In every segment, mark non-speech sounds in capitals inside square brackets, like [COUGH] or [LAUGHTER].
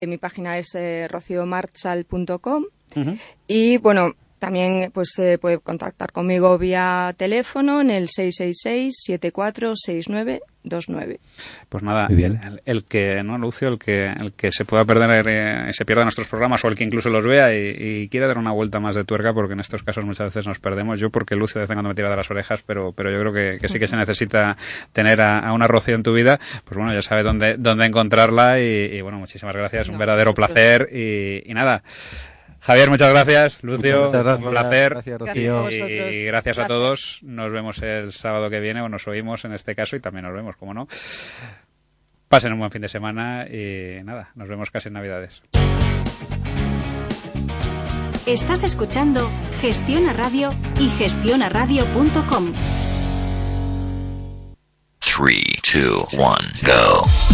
Mi página es eh, rociomarchal.com y bueno, también pues se puede contactar conmigo vía teléfono en el 666-746929. Pues nada, El, que, ¿no, Lucio? El que, el que se pueda perder, eh, se pierda nuestros programas o el que incluso los vea y, quiera dar una vuelta más de tuerca, porque en estos casos muchas veces nos perdemos. Yo, porque Lucio de vez en cuando me tira de las orejas, pero, pero yo creo que, sí que se necesita tener a, una Rocío en tu vida. Pues bueno, ya sabe dónde, dónde encontrarla y, bueno, muchísimas gracias. un verdadero placer y, y nada. Javier, muchas gracias. Lucio, un placer. Gracias, Rocío. Y gracias a todos. Nos vemos el sábado que viene, o nos oímos en este caso, y también nos vemos, como no. Pasen un buen fin de semana y nada, nos vemos casi en Navidades. Estás escuchando Gestiona Radio y gestionaradio.com. 3, 2, 1, go.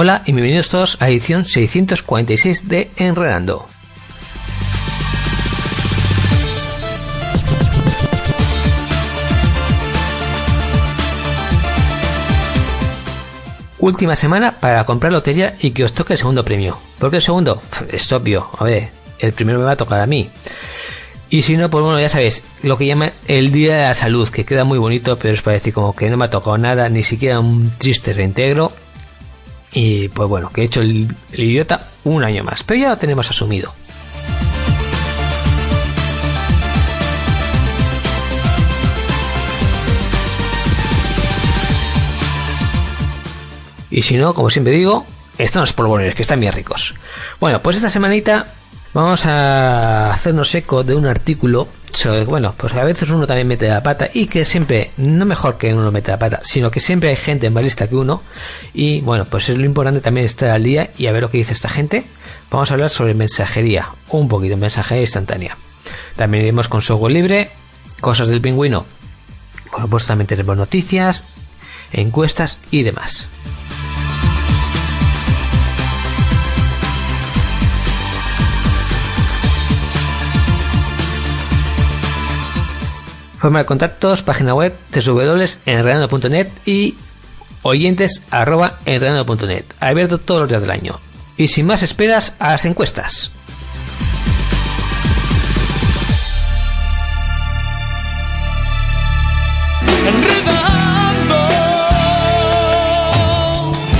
Hola y bienvenidos todos a edición 646 de Enredando. Última semana para comprar lotería y que os toque el segundo premio. ¿Por qué el segundo? Es obvio. A ver, el primero me va a tocar a mí. Y si no, pues bueno, ya sabéis, lo que llaman el Día de la Salud, que queda muy bonito, pero es para decir como que no me ha tocado nada, ni siquiera un triste reintegro. Y pues bueno, que he hecho el, idiota un año más, pero ya lo tenemos asumido. Y si no, como siempre digo, están los polvorones, que están bien ricos. Bueno, pues esta semanita vamos a hacernos eco de un artículo bueno, pues a veces uno también mete la pata y que siempre, no mejor que uno mete la pata, sino que siempre hay gente en balista que uno y bueno, pues es lo importante también estar al día y a ver lo que dice esta gente. Vamos a hablar sobre mensajería, un poquito, mensajería instantánea. También iremos con software libre, cosas del pingüino. Por supuesto, también tenemos noticias, encuestas y demás. Forma de contactos, página web www.enredando.net y oyentes arroba enredando.net. Abierto todos los días del año. Y sin más esperas, a las encuestas.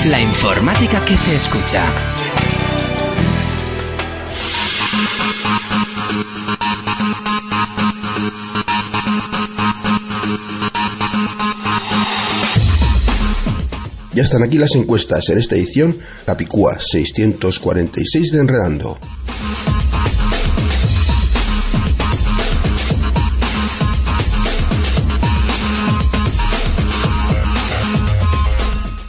La informática que se escucha. Ya están aquí las encuestas en esta edición Capicúa 646 de Enredando.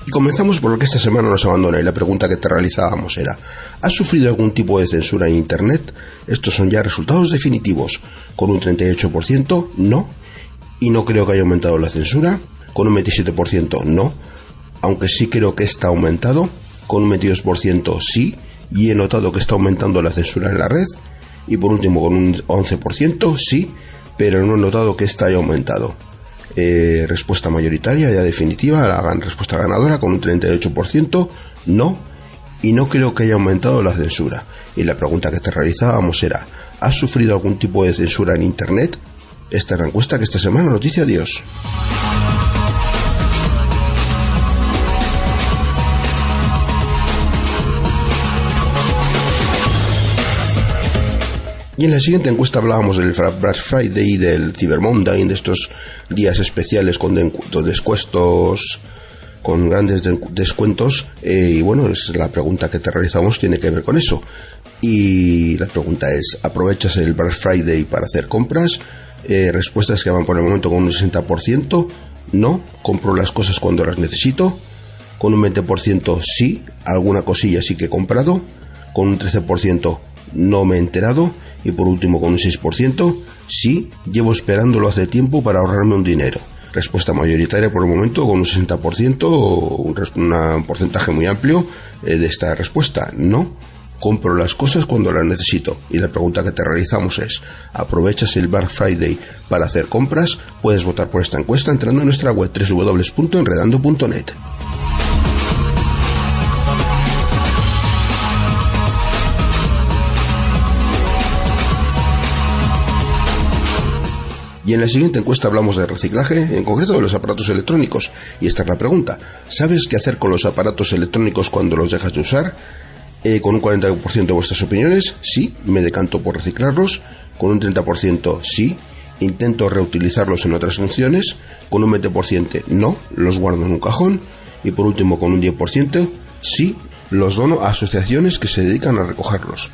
Y comenzamos por lo que esta semana nos abandona y la pregunta que te realizábamos era ¿Has sufrido algún tipo de censura en Internet? Estos son ya resultados definitivos. Con un 38% no. Y no creo que haya aumentado la censura. Con un 27% no. Aunque sí creo que está aumentado. Con un 22% sí. Y he notado que está aumentando la censura en la red. Y por último con un 11% sí. Pero no he notado que esta haya aumentado. Eh, respuesta mayoritaria, ya definitiva, la respuesta ganadora con un 38%, no, y no creo que haya aumentado la censura. Y la pregunta que te realizábamos era, ¿has sufrido algún tipo de censura en Internet? Esta es la encuesta que esta semana noticia Dios. Y en la siguiente encuesta hablábamos del Black Friday, del Cyber Monday, de estos días especiales con, den- con grandes de- descuentos. eh, y bueno, es la pregunta que te realizamos tiene que ver con eso. Y la pregunta es, ¿aprovechas el Black Friday para hacer compras? Eh, respuestas que van por el momento con un 60%. No, compro las cosas cuando las necesito. Con un 20% sí, alguna cosilla sí que he comprado. Con un 13% no me he enterado. Y por último, con un 6%, sí, llevo esperándolo hace tiempo para ahorrarme un dinero. Respuesta mayoritaria por el momento, con un 60%, un, res- una- un porcentaje muy amplio eh, de esta respuesta. No, compro las cosas cuando las necesito. Y la pregunta que te realizamos es, ¿aprovechas el Black Friday para hacer compras? Puedes votar por esta encuesta entrando en nuestra web www.enredando.net. Y en la siguiente encuesta hablamos de reciclaje, en concreto de los aparatos electrónicos. Y esta es la pregunta. ¿Sabes qué hacer con los aparatos electrónicos cuando los dejas de usar? Eh, con un 40% de vuestras opiniones, sí, me decanto por reciclarlos. Con un 30%, sí, intento reutilizarlos en otras funciones. Con un 20%, no, los guardo en un cajón. Y por último, con un 10%, sí, los dono a asociaciones que se dedican a recogerlos.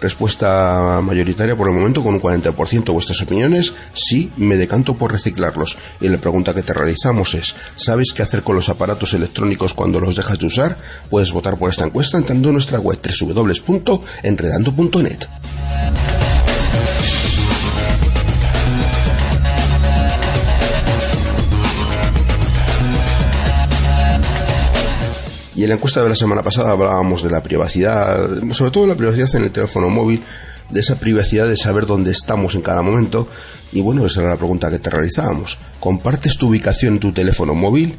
Respuesta mayoritaria por el momento con un 40% de vuestras opiniones, sí, me decanto por reciclarlos. Y la pregunta que te realizamos es, ¿sabes qué hacer con los aparatos electrónicos cuando los dejas de usar? Puedes votar por esta encuesta entrando en nuestra web www.enredando.net. Y en la encuesta de la semana pasada hablábamos de la privacidad, sobre todo la privacidad en el teléfono móvil, de esa privacidad de saber dónde estamos en cada momento. Y bueno, esa era la pregunta que te realizábamos. ¿Compartes tu ubicación en tu teléfono móvil?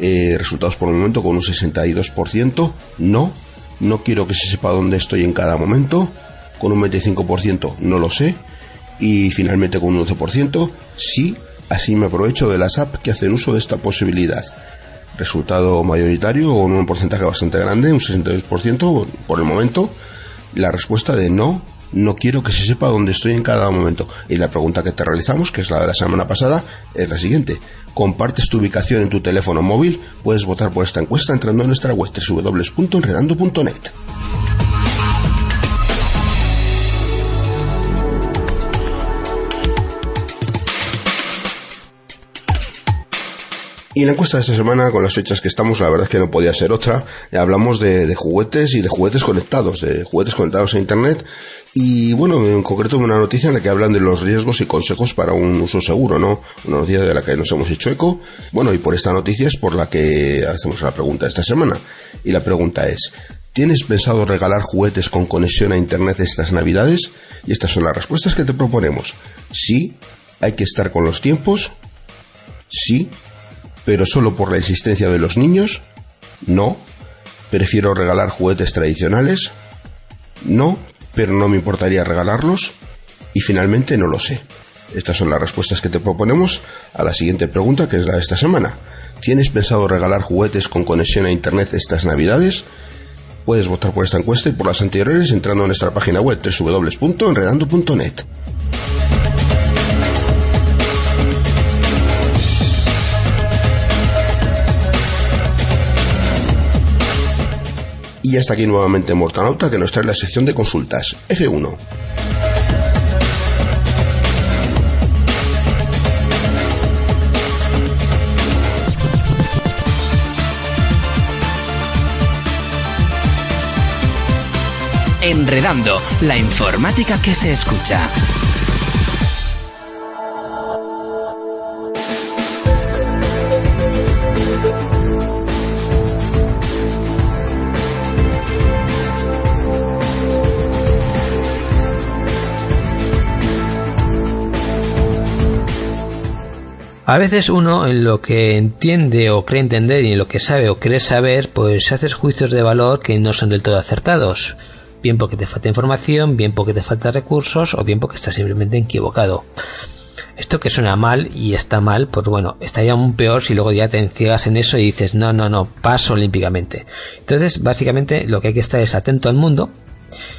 Eh, resultados por el momento con un 62%. No, no quiero que se sepa dónde estoy en cada momento. Con un 25% no lo sé. Y finalmente con un 11% sí, así me aprovecho de las apps que hacen uso de esta posibilidad resultado mayoritario con un porcentaje bastante grande, un 62% por el momento, la respuesta de no, no quiero que se sepa dónde estoy en cada momento. Y la pregunta que te realizamos, que es la de la semana pasada, es la siguiente. ¿Compartes tu ubicación en tu teléfono móvil? Puedes votar por esta encuesta entrando en nuestra web www.enredando.net. Y la encuesta de esta semana, con las fechas que estamos, la verdad es que no podía ser otra. Hablamos de, de juguetes y de juguetes conectados, de juguetes conectados a Internet. Y bueno, en concreto una noticia en la que hablan de los riesgos y consejos para un uso seguro, ¿no? Una noticia de la que nos hemos hecho eco. Bueno, y por esta noticia es por la que hacemos la pregunta esta semana. Y la pregunta es, ¿tienes pensado regalar juguetes con conexión a Internet estas navidades? Y estas son las respuestas que te proponemos. Sí, hay que estar con los tiempos. Sí, pero solo por la existencia de los niños. No, prefiero regalar juguetes tradicionales. No, pero no me importaría regalarlos y finalmente no lo sé. Estas son las respuestas que te proponemos a la siguiente pregunta que es la de esta semana. ¿Tienes pensado regalar juguetes con conexión a Internet estas Navidades? Puedes votar por esta encuesta y por las anteriores entrando a nuestra página web www.enredando.net. Y hasta aquí nuevamente Mortanauta que nos trae la sección de consultas. F1. Enredando, la informática que se escucha. A veces uno en lo que entiende o cree entender y en lo que sabe o cree saber, pues haces juicios de valor que no son del todo acertados. Bien porque te falta información, bien porque te falta recursos o bien porque estás simplemente equivocado. Esto que suena mal y está mal, pues bueno, estaría aún peor si luego ya te enciegas en eso y dices, no, no, no, paso olímpicamente. Entonces, básicamente lo que hay que estar es atento al mundo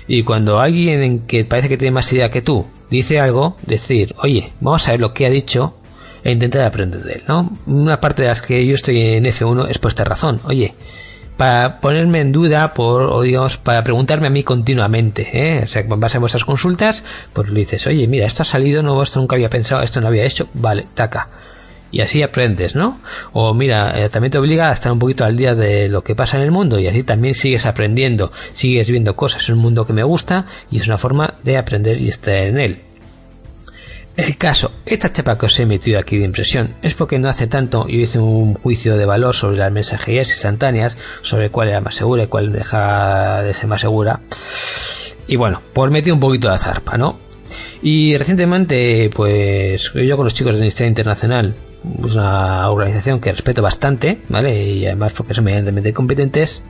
y cuando alguien que parece que tiene más idea que tú dice algo, decir, oye, vamos a ver lo que ha dicho e intentar aprender de él, ¿no? Una parte de las que yo estoy en F1 es por esta razón. Oye, para ponerme en duda por, o digamos, para preguntarme a mí continuamente, ¿eh? O sea, en base a vuestras consultas, pues le dices, oye, mira, esto ha salido nuevo, esto nunca había pensado, esto no había hecho, vale, taca. Y así aprendes, ¿no? O mira, eh, también te obliga a estar un poquito al día de lo que pasa en el mundo y así también sigues aprendiendo, sigues viendo cosas. Es un mundo que me gusta y es una forma de aprender y estar en él. El caso, esta chapa que os he metido aquí de impresión es porque no hace tanto yo hice un juicio de valor sobre las mensajerías instantáneas, sobre cuál era más segura y cuál deja de ser más segura. Y bueno, pues metí un poquito de zarpa, ¿no? Y recientemente, pues yo con los chicos de Ministerio Internacional, una organización que respeto bastante, ¿vale? Y además porque son medianamente competentes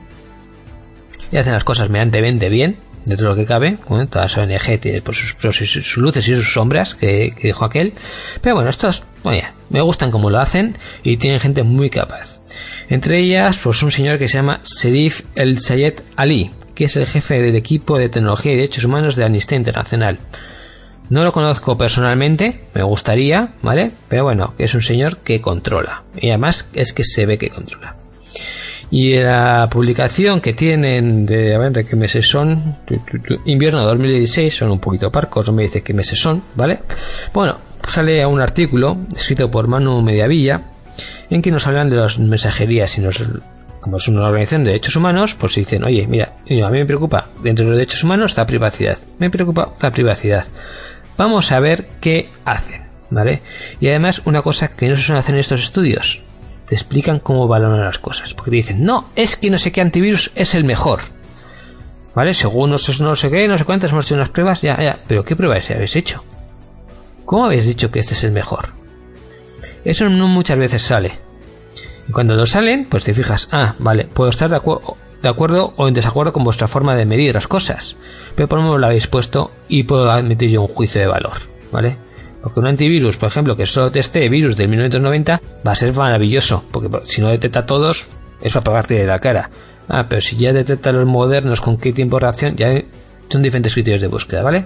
y hacen las cosas medianamente bien, dentro de lo que cabe. Bueno, todas las ONG por sus, luces y sus sombras, que, dijo aquel. Pero bueno, estos, oye, me gustan como lo hacen y tienen gente muy capaz. Entre ellas, pues un señor que se llama Serif El Sayed Ali, que es el jefe del equipo de tecnología y derechos humanos de Amnistía Internacional. No lo conozco personalmente, me gustaría, ¿vale? Pero bueno, es un señor que controla. Y además es que se ve que controla. Y la publicación que tienen de, a ver, de qué meses son, invierno 2016, son un poquito parcos, no me dice qué meses son, ¿vale? Bueno, pues sale un artículo escrito por Manu Mediavilla en que nos hablan de las mensajerías y nos, como es una organización de derechos humanos, pues dicen, oye, mira, a mí me preocupa, dentro de los derechos humanos la privacidad, me preocupa la privacidad. Vamos a ver qué hacen, ¿vale? Y además, una cosa que no se suele hacer en estos estudios, te explican cómo valoran las cosas. Porque te dicen, no, es que no sé qué antivirus es el mejor. ¿Vale? Según no sé, no sé qué, no sé cuántas, hemos hecho unas pruebas, ya, ya. Pero ¿qué pruebas habéis hecho? ¿Cómo habéis dicho que este es el mejor? Eso no muchas veces sale. Y cuando lo salen, pues te fijas, ah, vale, puedo estar de, de acuerdo o en desacuerdo con vuestra forma de medir las cosas. Pero por lo menos lo habéis puesto y puedo admitir yo un juicio de valor. ¿Vale? Porque un antivirus, por ejemplo, que solo teste virus de 1990, va a ser maravilloso, porque si no detecta todos, es para pagarte de la cara. Ah, pero si ya detecta los modernos con qué tiempo de reacción, ya son diferentes criterios de búsqueda, ¿vale?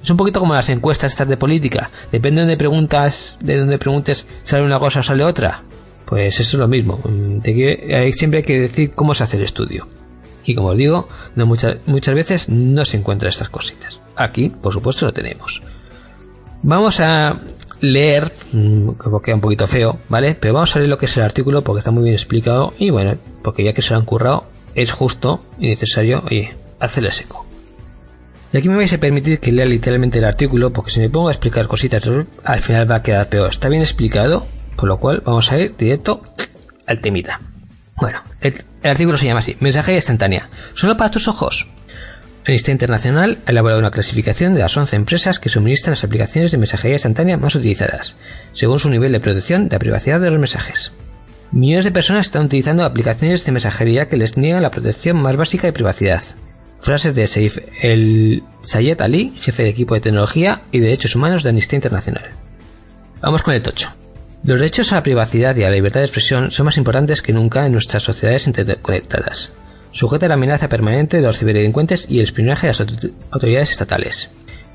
Es un poquito como las encuestas estas de política. Depende de donde preguntas, de donde preguntes, sale una cosa o sale otra. Pues eso es lo mismo. Mm, siempre hay que decir cómo se hace el estudio. Y como os digo, no muchas, muchas veces no se encuentran estas cositas. Aquí, por supuesto, lo tenemos. Vamos a leer, mm, como queda un poquito feo, ¿vale? Pero vamos a leer lo que es el artículo porque está muy bien explicado y bueno, porque ya que se lo han currado, es justo y necesario, oye, hacerle seco. Y aquí me vais a permitir que lea literalmente el artículo, porque si me pongo a explicar cositas, al final va a quedar peor. Está bien explicado, por lo cual vamos a ir directo al temita. Bueno, el, artículo se llama así, mensajería instantánea, solo para tus ojos. Amnistía Internacional ha elaborado una clasificación de las 11 empresas que suministran las aplicaciones de mensajería instantánea más utilizadas, según su nivel de protección de la privacidad de los mensajes. Millones de personas están utilizando aplicaciones de mensajería que les niegan la protección más básica de privacidad. Frases de Saif el Sayed Ali, jefe de equipo de tecnología y derechos humanos de Amnistía Internacional. Vamos con el tocho. Los derechos a la privacidad y a la libertad de expresión son más importantes que nunca en nuestras sociedades interconectadas, sujeta a la amenaza permanente de los ciberdelincuentes y el espionaje de las autoridades estatales.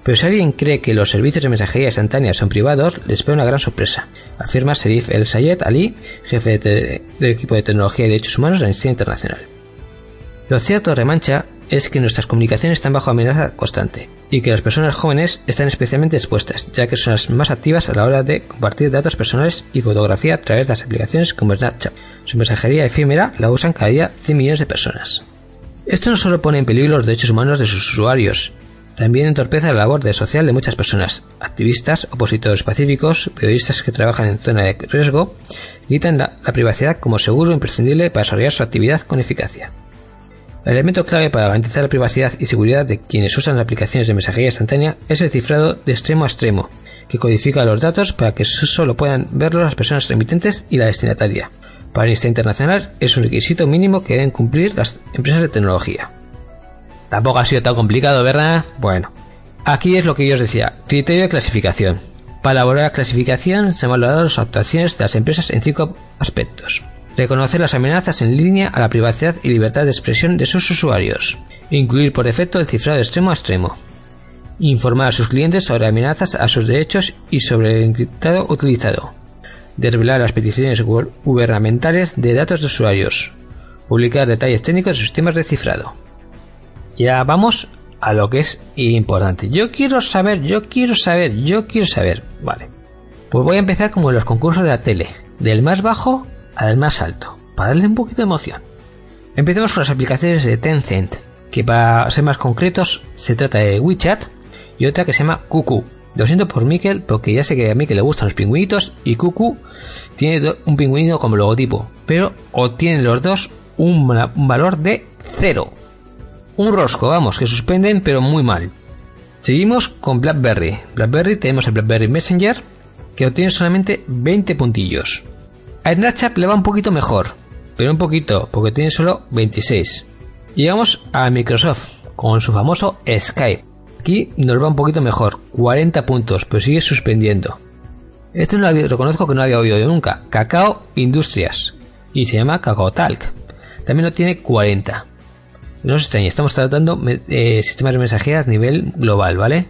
Pero si alguien cree que los servicios de mensajería instantánea son privados, les espera una gran sorpresa, afirma Serif El Sayed Ali, jefe del equipo de tecnología y derechos humanos de la Amnistía Internacional. Lo cierto, remancha, es que nuestras comunicaciones están bajo amenaza constante y que las personas jóvenes están especialmente expuestas, ya que son las más activas a la hora de compartir datos personales y fotografía a través de las aplicaciones como Snapchat. Su mensajería efímera la usan cada día 100 millones de personas. Esto no solo pone en peligro los derechos humanos de sus usuarios, también entorpece la labor de social de muchas personas, activistas, opositores pacíficos, periodistas que trabajan en zona de riesgo, quitan la, la privacidad como seguro imprescindible para desarrollar su actividad con eficacia. El elemento clave para garantizar la privacidad y seguridad de quienes usan las aplicaciones de mensajería instantánea es el cifrado de extremo a extremo, que codifica los datos para que solo puedan verlo las personas remitentes y la destinataria. Para Amnistía Internacional es un requisito mínimo que deben cumplir las empresas de tecnología. Tampoco ha sido tan complicado, ¿verdad? Bueno, aquí es lo que yo os decía, criterio de clasificación. Para elaborar la clasificación se han valorado las actuaciones de las empresas en cinco aspectos reconocer las amenazas en línea a la privacidad y libertad de expresión de sus usuarios, incluir por defecto el cifrado de extremo a extremo, informar a sus clientes sobre amenazas a sus derechos y sobre el encriptado utilizado, desvelar las peticiones gubernamentales de datos de usuarios, publicar detalles técnicos de sistemas de cifrado. Ya vamos a lo que es importante. Yo quiero saber, yo quiero saber, yo quiero saber. Vale. Pues voy a empezar como en los concursos de la tele, del más bajo al más alto, para darle un poquito de emoción. Empecemos con las aplicaciones de Tencent, que para ser más concretos se trata de WeChat y otra que se llama Cuckoo. Lo siento por Mikel, porque ya sé que a Mikel le gustan los pingüinitos y Cuckoo tiene un pingüino como logotipo, pero obtienen los dos un, valor de cero. Un rosco, vamos, que suspenden pero muy mal. Seguimos con BlackBerry. BlackBerry tenemos el BlackBerry Messenger que obtiene solamente 20 puntillos. A Snapchat le va un poquito mejor, pero un poquito, porque tiene solo 26. Llegamos a Microsoft con su famoso Skype. Aquí nos va un poquito mejor, 40 puntos, pero sigue suspendiendo. Esto no lo reconozco que no había oído yo nunca. Cacao Industrias. Y se llama Cacao Talk. También lo tiene 40. No os extrañe, estamos tratando eh, sistemas de mensajería a nivel global, ¿vale?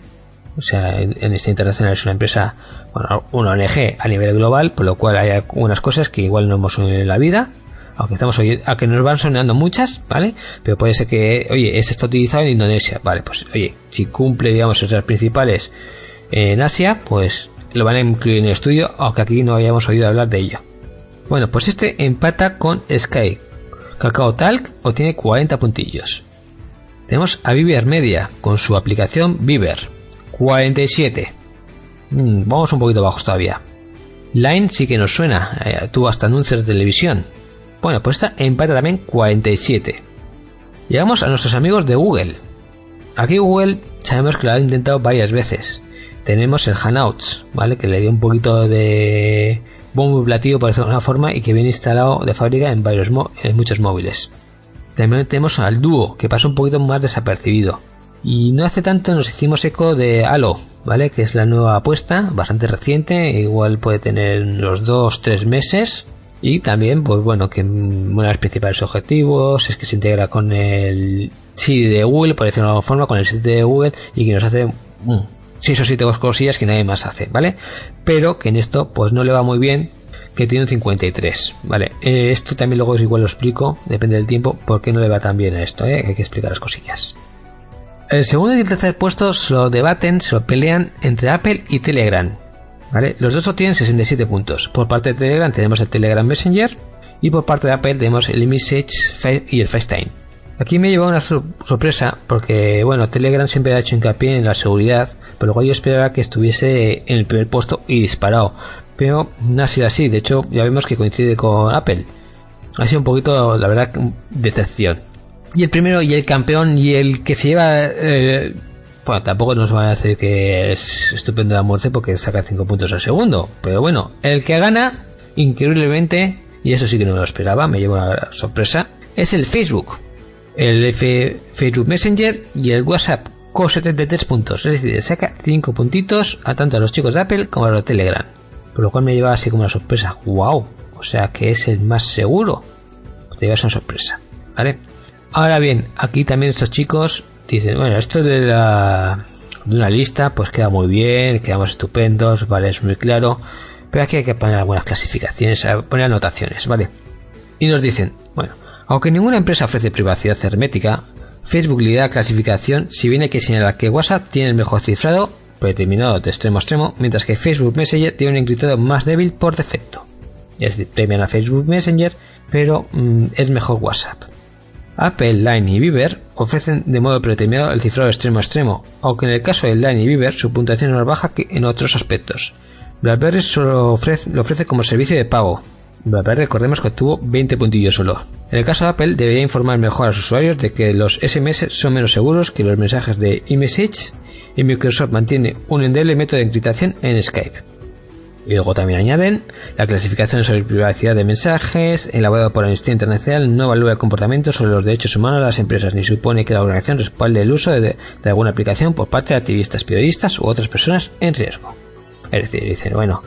O sea, en, este internacional es una empresa, bueno, una ONG a nivel global, por lo cual hay algunas cosas que igual no hemos oído en la vida, aunque estamos oyendo, que nos van sonando muchas, ¿vale? Pero puede ser que, oye, este está utilizado en Indonesia, ¿vale? Pues, oye, si cumple, digamos, esas principales en Asia, pues lo van a incluir en el estudio, aunque aquí no hayamos oído hablar de ello. Bueno, pues este empata con Sky. Cacao Talk obtiene 40 puntillos. Tenemos a Viver Media con su aplicación Viver 47. Mm, vamos un poquito bajos todavía. Line sí que nos suena, eh, tuvo hasta anuncios de televisión. Bueno, pues esta empata también 47. Llegamos a nuestros amigos de Google. Aquí Google sabemos que lo ha intentado varias veces. Tenemos el Hangouts, ¿vale? Que le dio un poquito de bombo y platillo por decirlo de una forma y que viene instalado de fábrica en, varios en muchos móviles. También tenemos al Duo, que pasa un poquito más desapercibido. Y no hace tanto nos hicimos eco de Halo, ¿vale? Que es la nueva apuesta, bastante reciente, igual puede tener los 2-3 meses. Y también, pues bueno, que uno de los principales objetivos es que se integra con el sitio de Google, por decirlo de alguna forma, con el sitio de Google y que nos hace 6 o 7 cosillas que nadie más hace, ¿vale? Pero que en esto, pues no le va muy bien, que tiene un 53, ¿vale? Eh, esto también luego igual lo explico, depende del tiempo, por qué no le va tan bien a esto, ¿eh? Hay que explicar las cosillas. El segundo y el tercer puesto se lo debaten, se lo pelean entre Apple y Telegram. ¿vale? Los dos obtienen 67 puntos. Por parte de Telegram tenemos el Telegram Messenger y por parte de Apple tenemos el iMessage y el FaceTime. Aquí me lleva una sorpresa porque, bueno, Telegram siempre ha hecho hincapié en la seguridad, pero luego yo esperaba que estuviese en el primer puesto y disparado. Pero no ha sido así, de hecho ya vemos que coincide con Apple. Ha sido un poquito, la verdad, decepción. Y el primero y el campeón y el que se lleva... Eh, bueno, tampoco nos van a decir que es estupendo la muerte porque saca 5 puntos al segundo. Pero bueno, el que gana, increíblemente, y eso sí que no me lo esperaba, me lleva una sorpresa, es el Facebook el Facebook Messenger y el WhatsApp con 73 puntos. Es decir, saca 5 puntitos a tanto a los chicos de Apple como a los de Telegram. Por lo cual me lleva así como una sorpresa. ¡Wow! O sea que es el más seguro. Te llevas una sorpresa. ¿Vale? Ahora bien, aquí también estos chicos dicen, bueno, esto de la de una lista pues queda muy bien, quedamos estupendos, vale, es muy claro, pero aquí hay que poner algunas clasificaciones, poner anotaciones, ¿vale? Y nos dicen, bueno, aunque ninguna empresa ofrece privacidad hermética, Facebook le da clasificación si hay que señalar que WhatsApp tiene el mejor cifrado predeterminado de extremo a extremo, mientras que Facebook Messenger tiene un encriptado más débil por defecto. Es decir, premian a Facebook Messenger, pero mm, es mejor WhatsApp. Apple, Line y Viber ofrecen de modo predeterminado el cifrado extremo a extremo, aunque en el caso de Line y Viber su puntuación es más baja que en otros aspectos. BlackBerry solo ofrece, lo ofrece como servicio de pago, recordemos que obtuvo 20 puntillos solo. En el caso de Apple, debería informar mejor a los usuarios de que los SMS son menos seguros que los mensajes de eMessage y Microsoft mantiene un endeble método de encriptación en Skype. Y luego también añaden, la clasificación sobre privacidad de mensajes, elaborado por Amnistía Internacional, no evalúa el comportamiento sobre los derechos humanos de las empresas, ni supone que la organización respalde el uso de, de alguna aplicación por parte de activistas, periodistas u otras personas en riesgo. Es decir, dicen, bueno,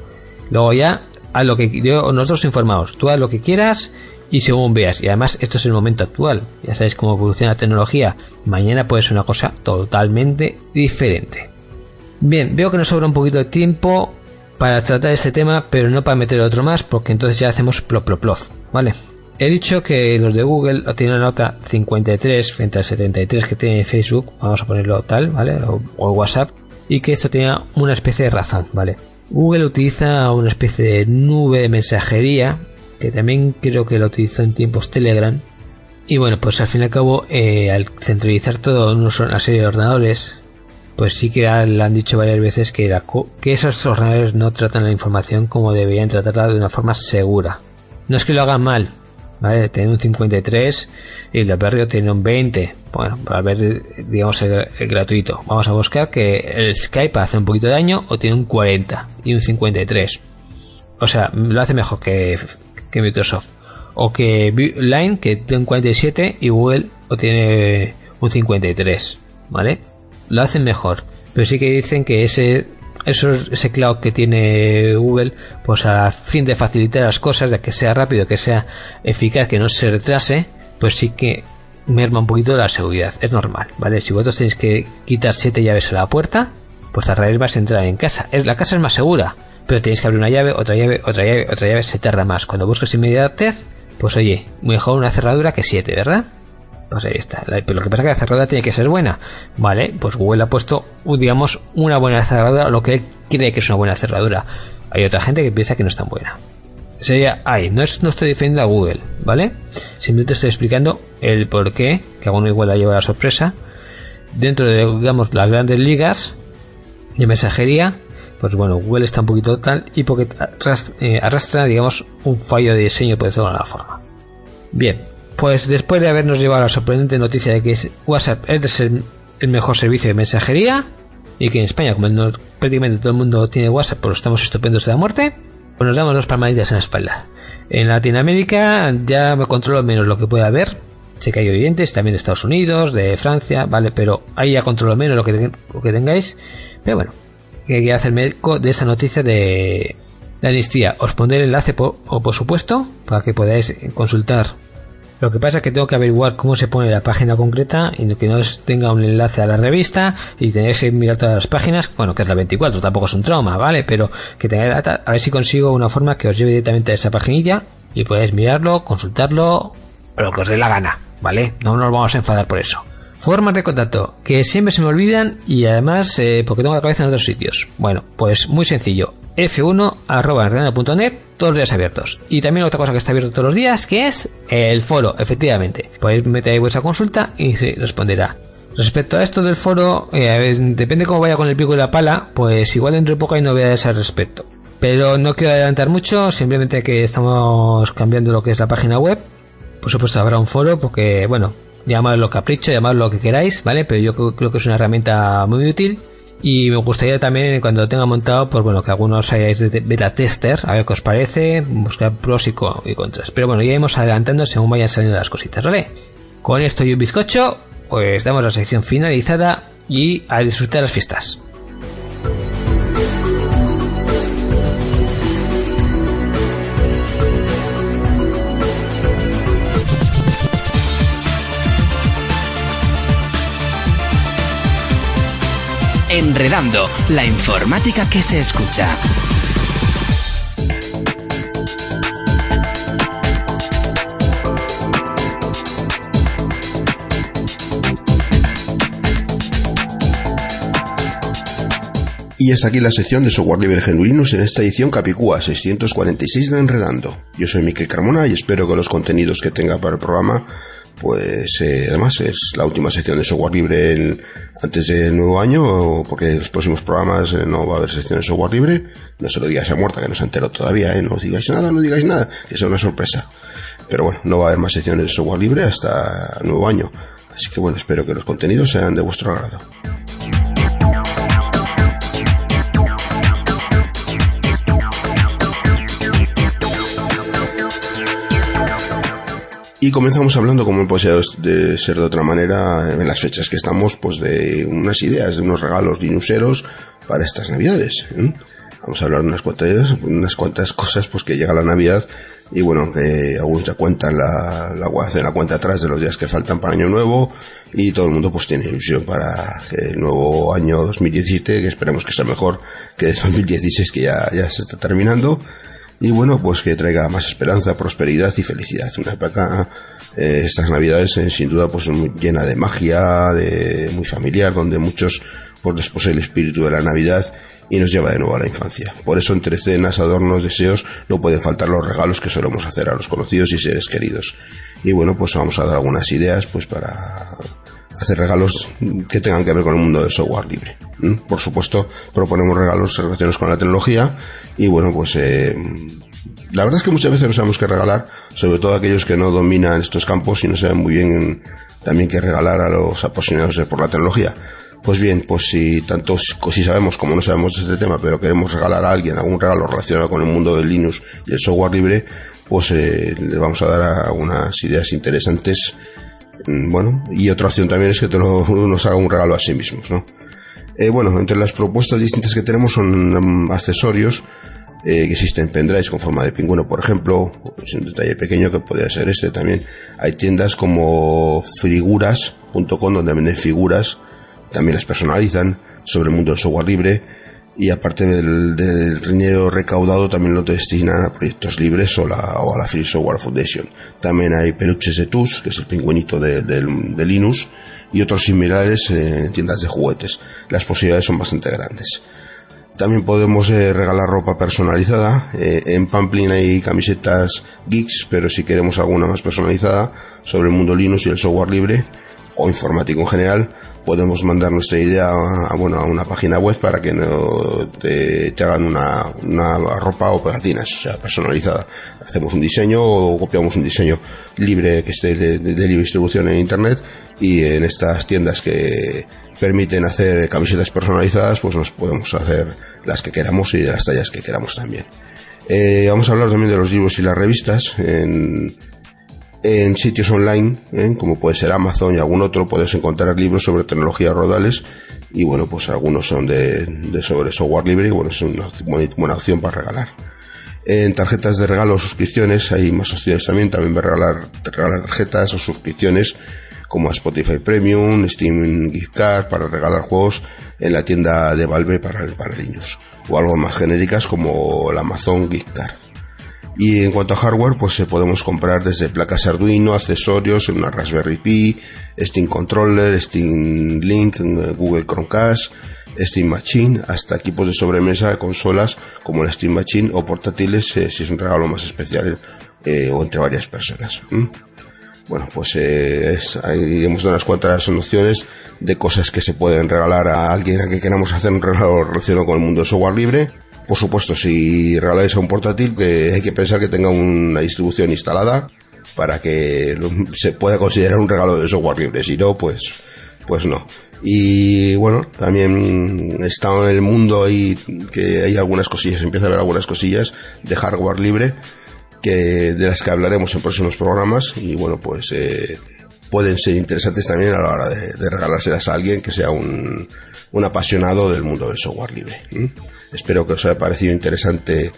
luego ya a lo que yo, nosotros informados, tú haz lo que quieras y según veas. Y además, esto es el momento actual. Ya sabéis cómo evoluciona la tecnología. Mañana puede ser una cosa totalmente diferente. Bien, veo que nos sobra un poquito de tiempo para tratar este tema, pero no para meter otro más, porque entonces ya hacemos plop plop plop, ¿vale? He dicho que los de Google tienen una nota 53 frente al 73 que tiene Facebook, vamos a ponerlo tal, ¿vale? O, WhatsApp, y que esto tenía una especie de razón, ¿vale? Google utiliza una especie de nube de mensajería, que también creo que lo utilizó en tiempos Telegram. Y bueno, pues al fin y al cabo, eh, al centralizar todo en una serie de ordenadores, pues sí que le han dicho varias veces que, que esos ordenadores no tratan la información como deberían tratarla de una forma segura. No es que lo hagan mal, ¿vale? Tiene un 53 y el de tiene un 20. Bueno, para ver, digamos, el, gratuito. Vamos a buscar que el Skype hace un poquito de daño o tiene un 40 y un 53. O sea, lo hace mejor que, que Microsoft. O que Line, que tiene un 47 y Google o tiene un 53. ¿Vale? Lo hacen mejor. Pero sí que dicen que ese eso, ese cloud que tiene Google, pues a fin de facilitar las cosas, de que sea rápido, que sea eficaz, que no se retrase, pues sí que merma un poquito la seguridad. Es normal, ¿vale? Si vosotros tenéis que quitar siete llaves a la puerta, pues tardaréis más en entrar en casa. La casa es más segura, pero tenéis que abrir una llave, otra llave, otra llave, otra llave, se tarda más. Cuando buscas inmediatez, pues oye, mejor una cerradura que siete, ¿verdad? Pues ahí está. Pero lo que pasa es que la cerradura tiene que ser buena. Vale, pues Google ha puesto, digamos, una buena cerradura, lo que él cree que es una buena cerradura. Hay otra gente que piensa que no es tan buena. Sería ahí, no, es, no estoy defendiendo a Google, ¿vale? Simplemente estoy explicando el por qué, que a uno igual la lleva la sorpresa. Dentro de, digamos, las grandes ligas de mensajería, pues bueno, Google está un poquito tal y porque eh, arrastra, digamos, un fallo de diseño, por decirlo de alguna forma. Bien, pues después de habernos llevado la sorprendente noticia de que WhatsApp es el, mejor servicio de mensajería y que en España, como prácticamente todo el mundo tiene WhatsApp, pues estamos estupendos de la muerte, pues nos damos dos palmaditas en la espalda. En Latinoamérica ya me controlo menos lo que puede haber. Sé que hay oyentes también de Estados Unidos, de Francia, vale, pero ahí ya controlo menos lo que, que tengáis. Pero bueno, que hacerme eco de esta noticia de la amnistía. Os pondré el enlace, por, o por supuesto, para que podáis consultar lo que pasa es que tengo que averiguar cómo se pone la página concreta y que no tenga un enlace a la revista y tenéis que mirar todas las páginas. Bueno, que es la 24, tampoco es un trauma, ¿vale? Pero que tengáis data, a ver si consigo una forma que os lleve directamente a esa paginilla y podéis mirarlo, consultarlo, lo que os dé la gana, ¿vale? No nos vamos a enfadar por eso. Formas de contacto, que siempre se me olvidan y además eh, porque tengo la cabeza en otros sitios. Bueno, pues muy sencillo. f1 arroba todos los días abiertos. Y también otra cosa que está abierto todos los días, que es el foro, efectivamente. Podéis meter ahí vuestra consulta y se responderá. Respecto a esto del foro, eh, depende cómo vaya con el pico y la pala, pues igual dentro de poco hay novedades al respecto. Pero no quiero adelantar mucho, simplemente que estamos cambiando lo que es la página web. Por supuesto habrá un foro porque, bueno, llamadlo capricho, llamadlo lo que queráis, ¿vale? Pero yo creo, que es una herramienta muy útil. Y me gustaría también, cuando lo tenga montado, pues bueno, que algunos hayáis de beta tester, a ver qué os parece, buscar pros y, contras. Pero bueno, ya iremos adelantando según vayan saliendo las cositas, ¿vale? Con esto y un bizcocho, pues damos la sección finalizada y a disfrutar las fiestas. Enredando, la informática que se escucha. Y hasta aquí la sección de software libre genuinos en esta edición Capicúa 646 de Enredando. Yo soy Miquel Carmona y espero que los contenidos que tenga para el programa pues eh, además es la última sección de software libre antes del nuevo año, porque en los próximos programas eh, no va a haber sección de software libre. No se lo digáis a Muerta, que no se enteró todavía, ¿eh? no digáis nada, no digáis nada, que sea una sorpresa. Pero bueno, no va a haber más secciones de software libre hasta el nuevo año. Así que bueno, espero que los contenidos sean de vuestro agrado. Y comenzamos hablando, como puede de ser de otra manera, en las fechas que estamos, pues de unas ideas, de unos regalos linuseros para estas navidades. ¿eh? Vamos a hablar de unas cuantas, unas cuantas cosas, pues que llega la Navidad y bueno, que algunos ya cuentan la, la, la cuenta atrás de los días que faltan para Año Nuevo y todo el mundo pues tiene ilusión para el nuevo año 2017, que esperemos que sea mejor que 2016 que ya, ya se está terminando, y bueno, pues que traiga más esperanza, prosperidad y felicidad. Una época, eh, estas navidades eh, sin duda pues muy llena de magia, de muy familiar, donde muchos pues después el espíritu de la Navidad y nos lleva de nuevo a la infancia. Por eso entre cenas, adornos, deseos no pueden faltar los regalos que solemos hacer a los conocidos y seres queridos. Y bueno, pues vamos a dar algunas ideas pues para hacer regalos que tengan que ver con el mundo del software libre. Por supuesto, proponemos regalos relacionados con la tecnología y bueno, pues eh, la verdad es que muchas veces no sabemos qué regalar, sobre todo aquellos que no dominan estos campos y no saben muy bien también qué regalar a los apasionados por la tecnología. Pues bien, pues si tanto si sabemos como no sabemos de este tema, pero queremos regalar a alguien algún regalo relacionado con el mundo del Linux y el software libre, pues eh, le vamos a dar algunas ideas interesantes. Mm, bueno, y otra opción también es que te [LAUGHS] nos haga un regalo a sí mismos, ¿no? Eh, bueno, entre las propuestas distintas que tenemos son mm, accesorios eh, que existen pendrives con forma de pingüino, por ejemplo, es un detalle pequeño que podría ser este también. Hay tiendas como figuras.com donde venden figuras, también las personalizan sobre el mundo del software libre y aparte del, dinero recaudado también lo destinan a proyectos libres o, a la Free Software Foundation. También hay peluches de TUS, que es el pingüinito de, de Linux, y otros similares en tiendas de juguetes. Las posibilidades son bastante grandes. También podemos eh, regalar ropa personalizada. Eh, en Pamplin hay camisetas geeks, pero si queremos alguna más personalizada sobre el mundo Linux y el software libre o informático en general, podemos mandar nuestra idea a, bueno, a una página web para que no te, hagan una, una, ropa o pegatinas, o sea, personalizada. Hacemos un diseño o copiamos un diseño libre que esté de libre distribución en Internet y en estas tiendas que permiten hacer camisetas personalizadas, pues nos podemos hacer las que queramos y de las tallas que queramos también. Eh, vamos a hablar también de los libros y las revistas en, en sitios online, ¿eh? como puede ser Amazon y algún otro, puedes encontrar libros sobre tecnologías rodales y bueno, pues algunos son de, de sobre software libre y bueno, es una buena, opción para regalar. En tarjetas de regalo o suscripciones hay más opciones también, también para regalar, regalar tarjetas o suscripciones como a Spotify Premium, Steam Gift Card para regalar juegos en la tienda de Valve para, para niños, o algo más genéricas como la Amazon Gift Card. Y en cuanto a hardware, pues se podemos comprar desde placas Arduino, accesorios, una Raspberry Pi, Steam Controller, Steam Link, Google Chromecast, Steam Machine, hasta equipos de sobremesa, consolas como la Steam Machine o portátiles eh, si es un regalo más especial eh, o entre varias personas. Bueno, pues eh, ahí hemos dado unas cuantas nociones de cosas que se pueden regalar a alguien a quien queramos hacer un regalo relacionado con el mundo de software libre. Por supuesto, si regaláis a un portátil, que hay que pensar que tenga una distribución instalada para que se pueda considerar un regalo de software libre. Si no, pues, pues no. Y bueno, también está en el mundo ahí que hay algunas cosillas, empieza a haber algunas cosillas de hardware libre que de las que hablaremos en próximos programas y bueno, pues eh, pueden ser interesantes también a la hora de, regalárselas a alguien que sea un, un apasionado del mundo del software libre. Espero que os haya parecido interesante